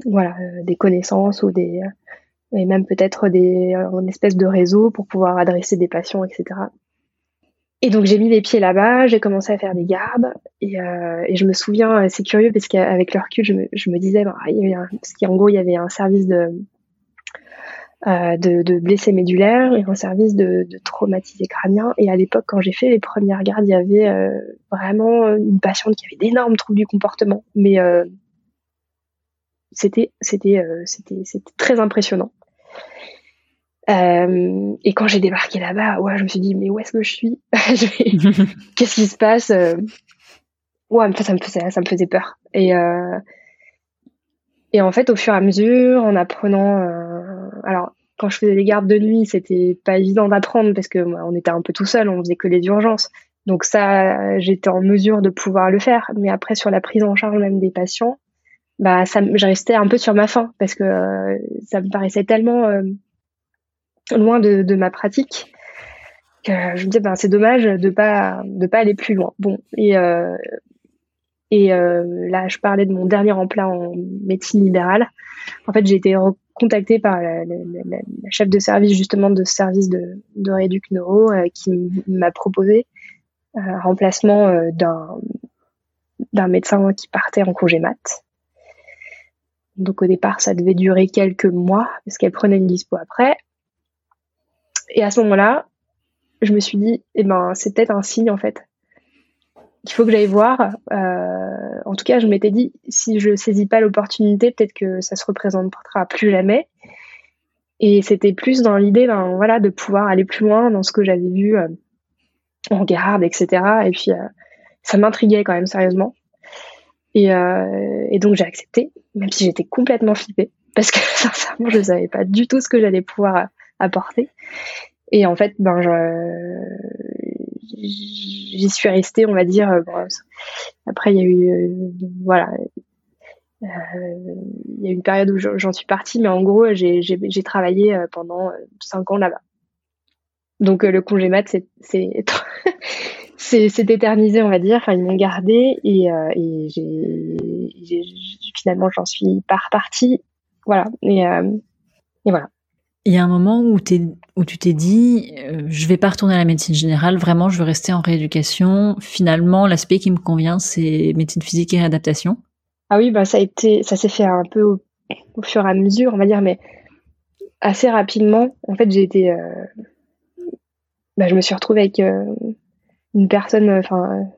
voilà des connaissances ou des et même peut-être des une espèce de réseau pour pouvoir adresser des patients etc et donc j'ai mis les pieds là-bas, j'ai commencé à faire des gardes et, euh, je me souviens, euh, c'est curieux parce qu'avec le recul, je me, disais, bah, parce qu'en gros il y avait un service de, euh, de, blessés médulaires et un service de, de traumatisés crâniens. Et à l'époque, quand j'ai fait les premières gardes, il y avait vraiment une patiente qui avait d'énormes troubles du comportement, mais c'était très impressionnant. Euh, et quand j'ai débarqué là-bas, ouais, je me suis dit, mais où est-ce que je suis <laughs> <laughs> Qu'est-ce qui se passe euh, Ouais, ça me faisait, ça me faisait peur. Et, euh, et en fait, au fur et à mesure, en apprenant, euh, alors quand je faisais les gardes de nuit, c'était pas évident d'apprendre parce que on était un peu tout seul, on faisait que les urgences. Donc ça, j'étais en mesure de pouvoir le faire. Mais après, sur la prise en charge même des patients, bah, ça, je restais un peu sur ma faim parce que euh, ça me paraissait tellement loin de, de, ma pratique que je me disais ben c'est dommage de pas de pas aller plus loin bon et euh, Et là, je parlais de mon dernier emploi en médecine libérale. En fait, j'ai été contactée par la, chef de service justement de service de, de Réduc Neuro qui m'a proposé un remplacement d'un d'un médecin qui partait en congé mat. Donc au départ, ça devait durer quelques mois parce qu'elle prenait une dispo après. Et à ce moment-là, je me suis dit, eh ben, c'est peut-être un signe en fait. Il faut que j'aille voir. Euh, en tout cas, je m'étais dit, si je saisis pas l'opportunité, peut-être que ça se représentera plus jamais. Et c'était plus dans l'idée, ben, voilà, de pouvoir aller plus loin dans ce que j'avais vu euh, en garde, etc. Et puis, euh, ça m'intriguait quand même sérieusement. Et, et donc j'ai accepté, même si j'étais complètement flippée, parce que <laughs> sincèrement je ne savais pas du tout ce que j'allais pouvoir apporter. Et en fait, ben j'y suis restée, on va dire. après, il y a eu, euh, voilà, euh, il y a eu une période où j'en suis partie, mais en gros, j'ai travaillé euh, pendant cinq ans là-bas. Donc le congé mat, <laughs> c'est c'est éternisé, on va dire. Enfin, ils m'ont gardé et, euh, et j'ai finalement j'en suis pas repartie. Voilà. Et, euh, et, voilà. Il y a un moment où, tu t'es dit, euh, je vais pas retourner à la médecine générale, vraiment, je veux rester en rééducation. Finalement, l'aspect qui me convient, c'est médecine physique et réadaptation. Ah oui, bah ça a été, ça s'est fait un peu au, fur et à mesure, on va dire, mais assez rapidement. En fait, j'ai été, bah, je me suis retrouvée avec une personne, euh, enfin,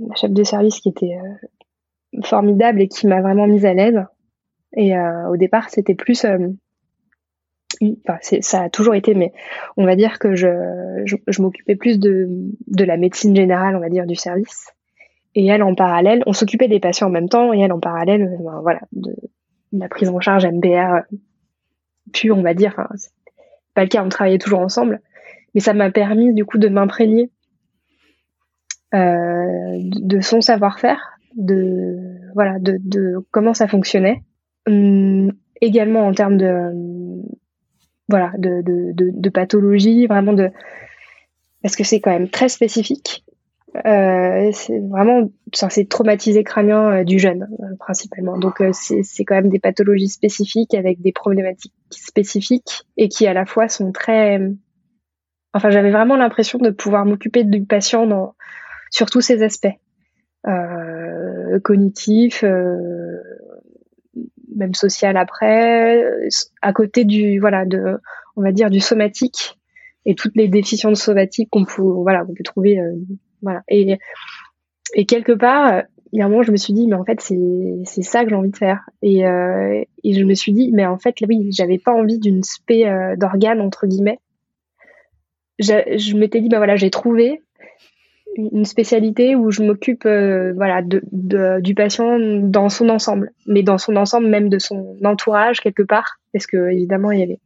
euh, chef de service qui était euh, formidable et qui m'a vraiment mise à l'aise. Et au départ, c'était plus enfin, ça a toujours été, mais on va dire que je, je, m'occupais plus de, de la médecine générale, on va dire, du service. Et elle, en parallèle, on s'occupait des patients en même temps, et elle, en parallèle, ben, voilà, de, la prise en charge MBR, puis on va dire, enfin, pas le cas, on travaillait toujours ensemble, mais ça m'a permis, du coup, de m'imprégner euh, de son savoir-faire, de voilà, de, de, comment ça fonctionnait. Hum, également en termes de voilà de, de, de, pathologie, vraiment de parce que c'est quand même très spécifique. Euh, c'est vraiment c'est traumatisé crânien euh, du jeune principalement. Donc c'est quand même des pathologies spécifiques avec des problématiques spécifiques et qui à la fois sont très enfin j'avais vraiment l'impression de pouvoir m'occuper du patient dans sur tous ces aspects euh, cognitifs, euh, même social après, à côté du voilà de on va dire du somatique et toutes les déficiences somatiques qu'on peut voilà qu'on peut trouver euh, voilà. Et et quelque part il y a un moment je me suis dit mais en fait c'est c'est ça que j'ai envie de faire. Et euh, et je me suis dit mais en fait oui j'avais pas envie d'une spé euh, d'organes entre guillemets. Je, je m'étais dit bah voilà j'ai trouvé une spécialité où je m'occupe euh, voilà de, du patient dans son ensemble, mais dans son ensemble même de son entourage quelque part, parce que évidemment il y avait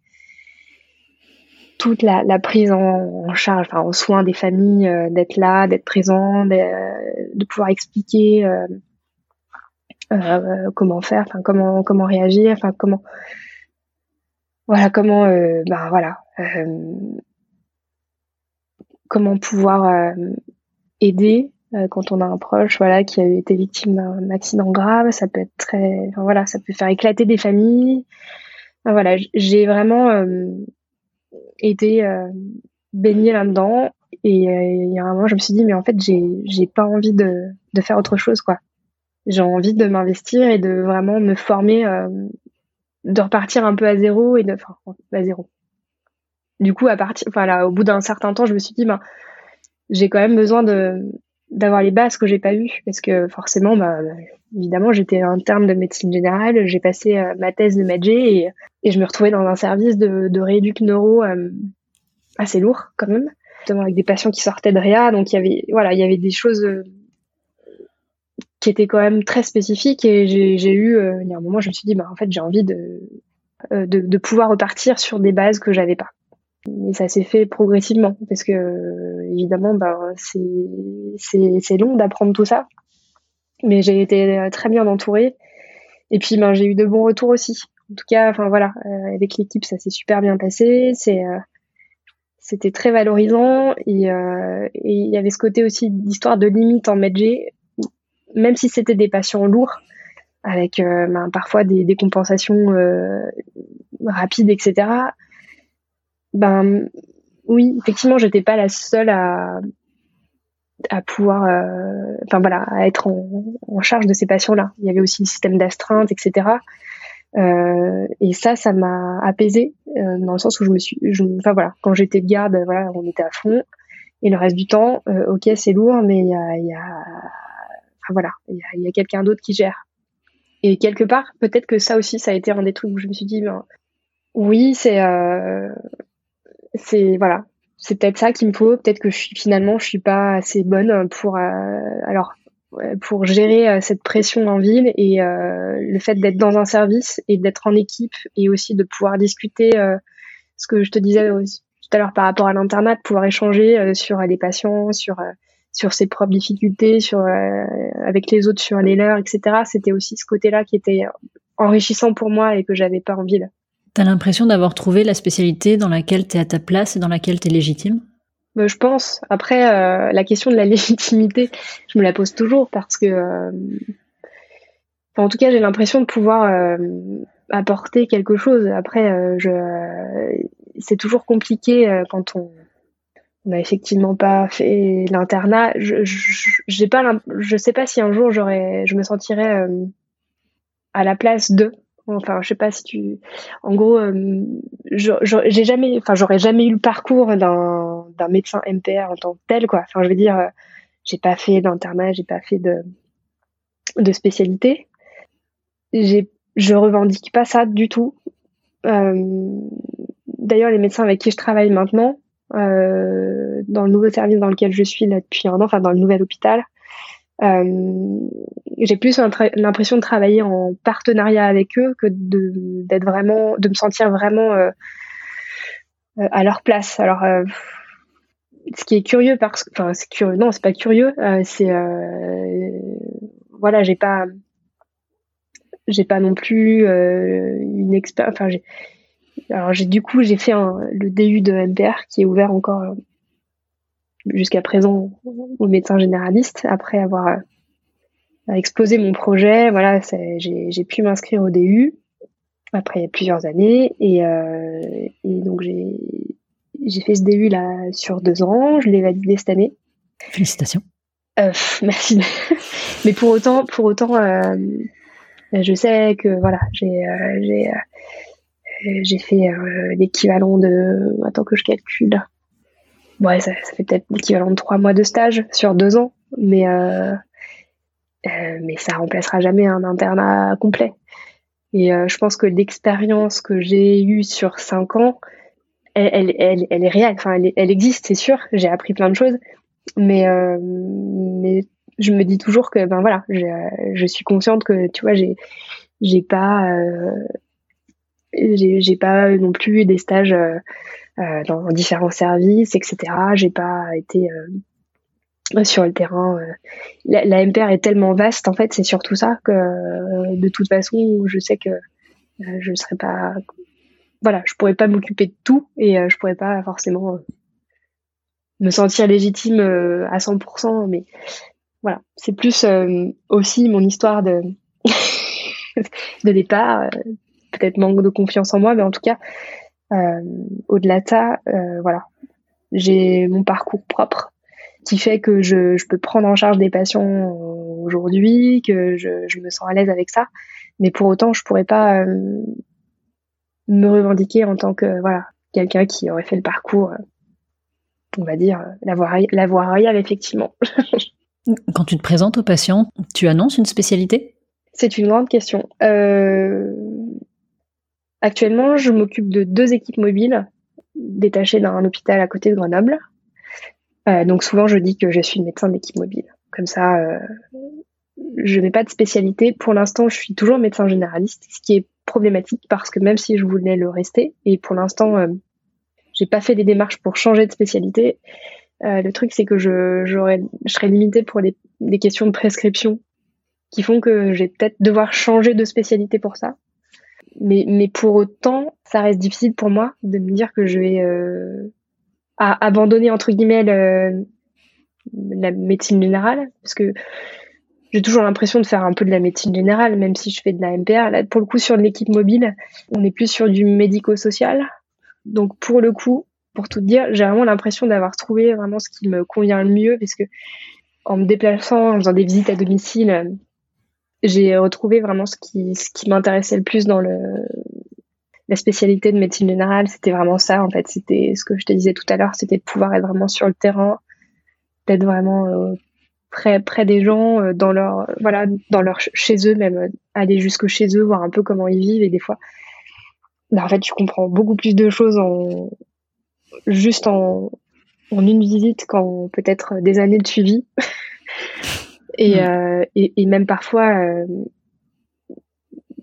toute la, prise en, charge, enfin en soin des familles, euh, d'être là, d'être présent, de, pouvoir expliquer euh, comment faire, enfin comment comment réagir, enfin comment voilà comment ben voilà comment pouvoir aider euh, quand on a un proche voilà qui a été victime d'un accident grave. Ça peut être très enfin, voilà ça peut faire éclater des familles. Voilà j'ai vraiment euh, été euh, baignée là-dedans. Et il y a un moment je me suis dit mais en fait j'ai j'ai pas envie de de faire autre chose quoi. J'ai envie de m'investir et de vraiment me former de repartir un peu à zéro et de enfin à zéro. Du coup à partir enfin là au bout d'un certain temps je me suis dit ben j'ai quand même besoin de d'avoir les bases que j'ai pas eues parce que forcément bah, évidemment j'étais interne de médecine générale j'ai passé euh, ma thèse de MedG et, et je me retrouvais dans un service de, de rééduc neuro euh, assez lourd quand même avec des patients qui sortaient de réa. Donc il y avait voilà il y avait des choses euh, qui étaient quand même très spécifiques et j'ai eu il y a un moment je me suis dit bah en fait j'ai envie de, de de pouvoir repartir sur des bases que j'avais pas mais ça s'est fait progressivement parce que évidemment ben c'est long d'apprendre tout ça. Mais j'ai été très bien entourée. Et puis ben j'ai eu de bons retours aussi. En tout cas enfin voilà euh, avec l'équipe ça s'est super bien passé. C'est euh, c'était très valorisant. Et euh, il y avait ce côté aussi d'histoire de limite en medg même si c'était des patients lourds, avec ben, parfois des, des compensations rapides, etc. Ben oui, effectivement, j'étais pas la seule à, à pouvoir, euh, enfin voilà, à être en, charge de ces patients-là. Il y avait aussi le système d'astreinte, etc. Euh, et ça, ça m'a apaisé euh, dans le sens où je me suis, enfin voilà, quand j'étais de garde, voilà, on était à fond. Et le reste du temps, ok, c'est lourd, mais il y a, y a, enfin voilà, il y a, a quelqu'un d'autre qui gère. Et quelque part, peut-être que ça aussi, ça a été un des trucs où je me suis dit, ben, oui, c'est, c'est voilà, c'est peut-être ça qu'il me faut. Peut-être que je suis finalement, je suis pas assez bonne pour euh, alors pour gérer euh, cette pression en ville et euh, le fait d'être dans un service et d'être en équipe et aussi de pouvoir discuter ce que je te disais tout à l'heure par rapport à l'internat, de pouvoir échanger sur les patients, sur sur ses propres difficultés, sur avec les autres sur les leurs, etc. C'était aussi ce côté-là qui était enrichissant pour moi et que j'avais pas en ville. T'as l'impression d'avoir trouvé la spécialité dans laquelle t'es à ta place et dans laquelle t'es légitime? Bah, Je pense. Après, euh, la question de la <laughs> légitimité, je me la pose toujours parce que, euh, en tout cas, j'ai l'impression de pouvoir euh, apporter quelque chose. Après, c'est toujours compliqué quand on n'a effectivement pas fait l'internat. Je, je sais pas si un jour je me sentirais à la place d'eux Enfin, je sais pas si tu. En gros, euh, j'ai jamais, enfin, j'aurais jamais eu le parcours d'un médecin MPR en tant que tel, quoi. Enfin, je veux dire, euh, j'ai pas fait d'internat, j'ai pas fait de de spécialité. J'ai, je revendique pas ça du tout. Euh, D'ailleurs, les médecins avec qui je travaille maintenant, dans le nouveau service dans lequel je suis là depuis un an, enfin dans le nouvel hôpital, j'ai plus l'impression de travailler en partenariat avec eux que d'être vraiment, de me sentir vraiment euh, euh, à leur place. Alors, ce qui est curieux parce que, enfin, c'est curieux. Non, c'est pas curieux. c'est voilà, j'ai pas, j'ai pas non plus une expérience. Enfin, alors du coup j'ai fait un, le DU de MPR qui est ouvert encore jusqu'à présent au médecin généraliste après avoir euh, exposé mon projet. Voilà, j'ai pu m'inscrire au DU après plusieurs années et, euh, et donc j'ai fait ce DU là sur deux ans. Je l'ai validé cette année. Félicitations. Euh, <laughs> merci. Mais pour autant, pour autant, euh, je sais que voilà, j'ai fait l'équivalent de attends que je calcule ouais, ça, fait peut-être l'équivalent de trois mois de stage sur deux ans, mais euh, euh, mais ça remplacera jamais un internat complet. Et euh, je pense que l'expérience que j'ai eue sur cinq ans, elle, elle, elle, est réelle. Enfin, elle, elle existe, c'est sûr. J'ai appris plein de choses, mais euh, mais je me dis toujours que ben voilà, je, je suis consciente que tu vois, j'ai j'ai pas euh, j'ai pas non plus des stages euh, euh, dans différents services, etc. J'ai pas été euh, sur le terrain. La, la, MPR est tellement vaste, en fait, c'est surtout ça que de toute façon, je sais que je ne serais pas. Voilà, je pourrais pas m'occuper de tout et je pourrais pas forcément me sentir légitime à 100%, mais voilà, c'est plus aussi mon histoire de <laughs> de départ, peut-être manque de confiance en moi, mais en tout cas, euh, au-delà de ça, euh, voilà, j'ai mon parcours propre qui fait que je, je, peux prendre en charge des patients aujourd'hui, que je, je, me sens à l'aise avec ça. Mais pour autant, je pourrais pas euh, me revendiquer en tant que voilà quelqu'un qui aurait fait le parcours, on va dire la voie, la voie royale effectivement. <laughs> Quand tu te présentes aux patients, tu annonces une spécialité? C'est une grande question. Euh, Actuellement, je m'occupe de deux équipes mobiles détachées d'un hôpital à côté de Grenoble. Euh, donc souvent, je dis que je suis médecin d'équipe mobile. Comme ça, euh, je n'ai pas de spécialité. Pour l'instant, je suis toujours médecin généraliste, ce qui est problématique parce que même si je voulais le rester, et pour l'instant, euh, j'ai pas fait des démarches pour changer de spécialité. Le truc, c'est que je, serais limitée pour des, des questions de prescription qui font que je vais peut-être devoir changer de spécialité pour ça mais, mais pour autant, ça reste difficile pour moi de me dire que je vais euh, abandonner entre guillemets la médecine générale, parce que j'ai toujours l'impression de faire un peu de la médecine générale, même si je fais de la MPR. Là, pour le coup, sur l'équipe mobile, on est plus sur du médico-social. Donc, pour le coup, pour tout dire, j'ai vraiment l'impression d'avoir trouvé vraiment ce qui me convient le mieux, parce que en me déplaçant, en faisant des visites à domicile, j'ai retrouvé vraiment ce qui, m'intéressait le plus dans la spécialité de médecine générale. C'était vraiment ça, en fait. C'était ce que je te disais tout à l'heure, c'était de pouvoir être vraiment sur le terrain, d'être vraiment euh, près, des gens, euh, dans leur, voilà, dans leur, chez eux, même euh, aller jusque chez eux, voir un peu comment ils vivent. Et des fois, bah, en fait, tu comprends beaucoup plus de choses juste en une visite qu'en peut-être des années de suivi. <laughs> et, mm. euh, et, et, même parfois, euh,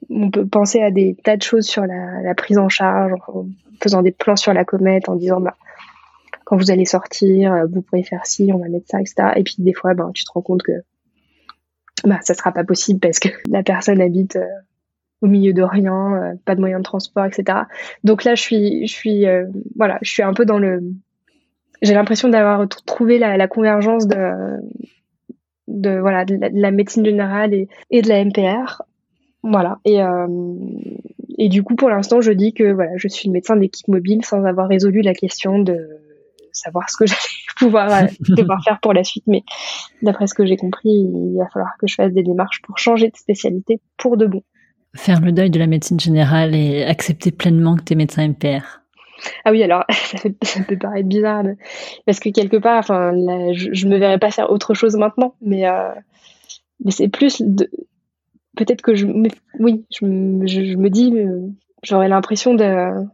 on peut penser à des tas de choses sur la, la, prise en charge, en faisant des plans sur la comète, en disant bah, quand vous allez sortir, euh, vous pourrez faire ci, on va mettre ça, etc. Et puis des fois, ben, tu te rends compte que bah, ça sera pas possible parce que <laughs> la personne habite euh, au milieu de rien, euh, pas de moyens de transport, etc. Donc là, je suis, je suis, voilà, je suis un peu dans le. J'ai l'impression d'avoir trouvé la, la, convergence de, de voilà, de la, médecine générale et, et, de la MPR. Voilà. Et, et du coup, pour l'instant, je dis que voilà, je suis une médecin d'équipe mobile sans avoir résolu la question de savoir ce que <laughs> j'allais pouvoir euh, <laughs> devoir faire pour la suite. Mais d'après ce que j'ai compris, il va falloir que je fasse des démarches pour changer de spécialité pour de bon. Faire le deuil de la médecine générale et accepter pleinement que tu es médecin MPR. Ah oui, alors <laughs> ça, peut paraître bizarre, parce que quelque part, enfin, je, me verrais pas faire autre chose maintenant, mais euh, mais c'est plus de, peut-être que je, oui, je, me dis, euh, j'aurais l'impression de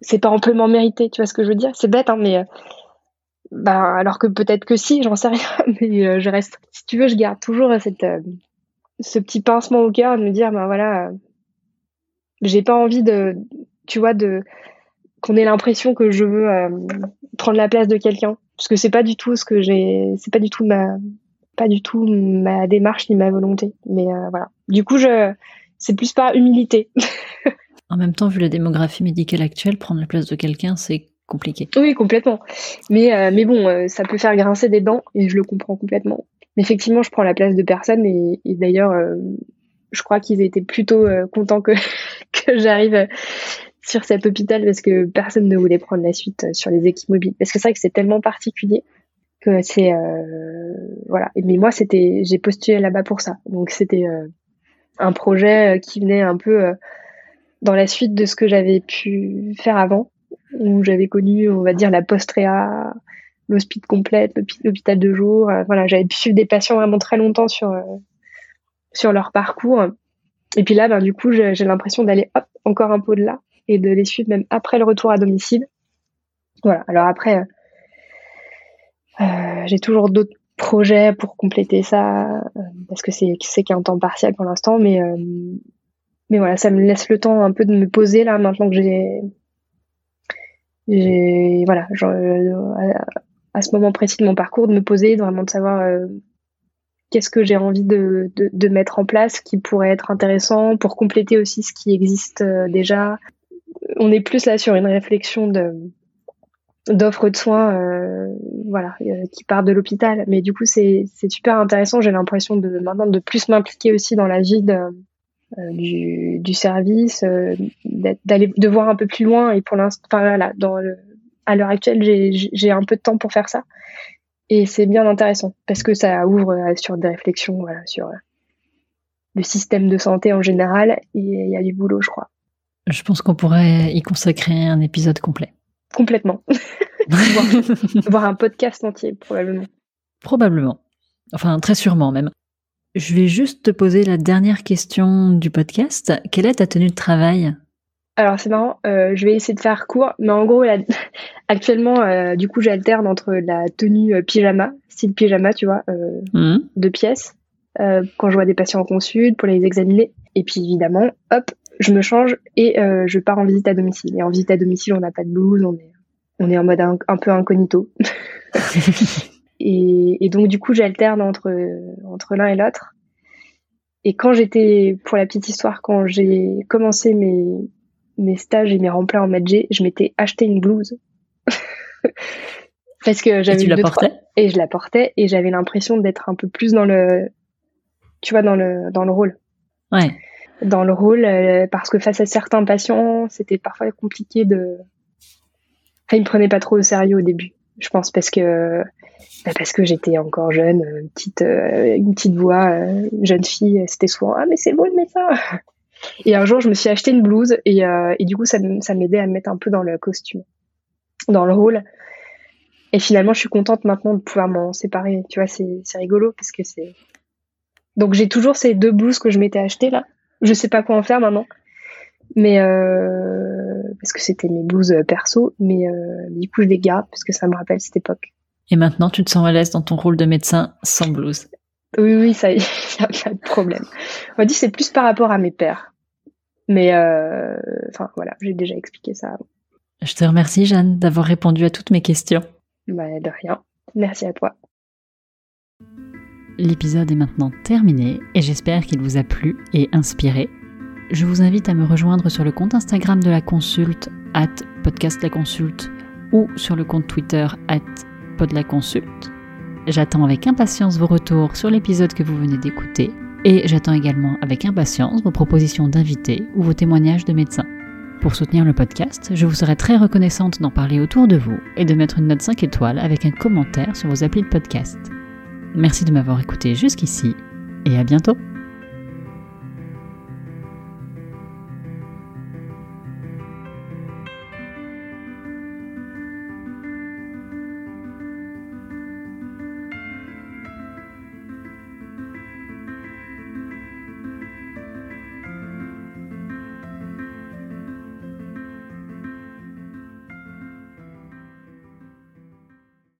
c'est pas amplement mérité, tu vois ce que je veux dire? C'est bête, hein, mais euh, bah alors que peut-être que si, j'en sais <laughs> rien, mais euh, je reste. Si tu veux, je garde toujours cette ce petit pincement au cœur de me dire, ben voilà, j'ai pas envie de, tu vois, de qu'on ait l'impression que je veux prendre la place de quelqu'un, parce que c'est pas du tout ce que j'ai, c'est pas du tout ma, pas du tout ma démarche ni ma volonté, mais voilà. Du coup, je, c'est plus par humilité. <laughs> En même temps, vu la démographie médicale actuelle, prendre la place de quelqu'un, c'est compliqué. Oui, complètement. Mais, euh, mais bon, euh, ça peut faire grincer des dents et je le comprends complètement. Mais effectivement, je prends la place de personne et, d'ailleurs, euh, je crois qu'ils étaient plutôt contents que, <laughs> que j'arrive sur cet hôpital parce que personne ne voulait prendre la suite sur les équipes mobiles. Parce que c'est vrai que c'est tellement particulier que c'est voilà. Mais moi, c'était, j'ai postulé là-bas pour ça. Donc c'était un projet qui venait un peu dans la suite de ce que j'avais pu faire avant, où j'avais connu, on va dire, la post-réa, l'hospice complète, l'hôpital de jour. Euh, voilà, j'avais pu suivre des patients vraiment très longtemps sur, euh, sur leur parcours. Et puis là, ben, du coup, j'ai l'impression d'aller hop, encore un peu de là et de les suivre même après le retour à domicile. Voilà, alors après, euh, j'ai toujours d'autres projets pour compléter ça, parce que c'est qu'un temps partiel pour l'instant, mais mais voilà, ça me laisse le temps un peu de me poser là maintenant que j'ai, voilà, à, ce moment précis de mon parcours, de me poser, vraiment de savoir euh, qu'est-ce que j'ai envie de, de, mettre en place qui pourrait être intéressant pour compléter aussi ce qui existe euh, déjà. On est plus là sur une réflexion de d'offres de soins euh, voilà qui part de l'hôpital mais du coup c'est super intéressant j'ai l'impression de maintenant de plus m'impliquer aussi dans la vie euh, du, du, service, euh, d'aller de voir un peu plus loin. Et pour l'instant, enfin, voilà, dans le, à l'heure actuelle, j'ai un peu de temps pour faire ça. Et c'est bien intéressant parce que ça ouvre euh, sur des réflexions voilà, sur le système de santé en général. Et il y a du boulot, je crois. Je pense qu'on pourrait y consacrer un épisode complet. Complètement. <laughs> voir, voir un podcast entier, probablement. Probablement. Enfin, très sûrement même. Je vais juste te poser la dernière question du podcast. Quelle est ta tenue de travail? Alors c'est marrant, euh, je vais essayer de faire court, mais en gros <laughs> actuellement euh, du coup j'alterne entre la tenue euh, pyjama, style pyjama tu vois, mmh. de pièces, quand je vois des patients en consulte pour les examiner, et puis évidemment hop je me change et je pars en visite à domicile. Et en visite à domicile on n'a pas de blouse, on est on est en mode un, un peu incognito. <laughs> Et, donc du coup, j'alterne entre entre l'un et l'autre. Et quand j'étais, pour la petite histoire, quand j'ai commencé mes mes stages et mes remplats en G, je m'étais acheté une blouse <laughs> parce que j'avais et tu la portais? et je la portais et j'avais l'impression d'être un peu plus dans le tu vois, dans le, dans le rôle. Ouais. Dans le rôle, euh, parce que face à certains patients, c'était parfois compliqué de. Enfin, ils me prenaient pas trop au sérieux au début, je pense, parce que bah, parce que j'étais encore jeune, une petite, euh, une petite voix, euh, jeune fille, c'était souvent ah mais c'est beau le médecin. Et un jour, je me suis acheté une blouse et, et du coup, ça, ça m'aidait à me mettre un peu dans le costume, dans le rôle. Et finalement, je suis contente maintenant de pouvoir m'en séparer. Tu vois, c'est rigolo parce que c'est. Donc j'ai toujours ces deux blouses que je m'étais achetées là. Je sais pas quoi en faire maintenant, mais euh... parce que c'était mes blouses euh, perso. Mais euh... du coup, je les garde parce que ça me rappelle cette époque. Et maintenant, tu te sens à l'aise dans ton rôle de médecin sans blouse? Oui, oui, ça y est, <laughs> a pas de problème. On dit c'est plus par rapport à mes pères. Mais euh... enfin voilà, j'ai déjà expliqué ça. Je te remercie, Jeanne, d'avoir répondu à toutes mes questions. Bah, de rien. Merci à toi. L'épisode est maintenant terminé et j'espère qu'il vous a plu et inspiré. Je vous invite à me rejoindre sur le compte Instagram de la consulte, at podcast la consulte, ou sur le compte Twitter, at pod la consulte. J'attends avec impatience vos retours sur l'épisode que vous venez d'écouter et j'attends également avec impatience vos propositions d'invités ou vos témoignages de médecins. Pour soutenir le podcast, je vous serais très reconnaissante d'en parler autour de vous et de mettre une note 5 étoiles avec un commentaire sur vos applis de podcast. Merci de m'avoir écouté jusqu'ici et à bientôt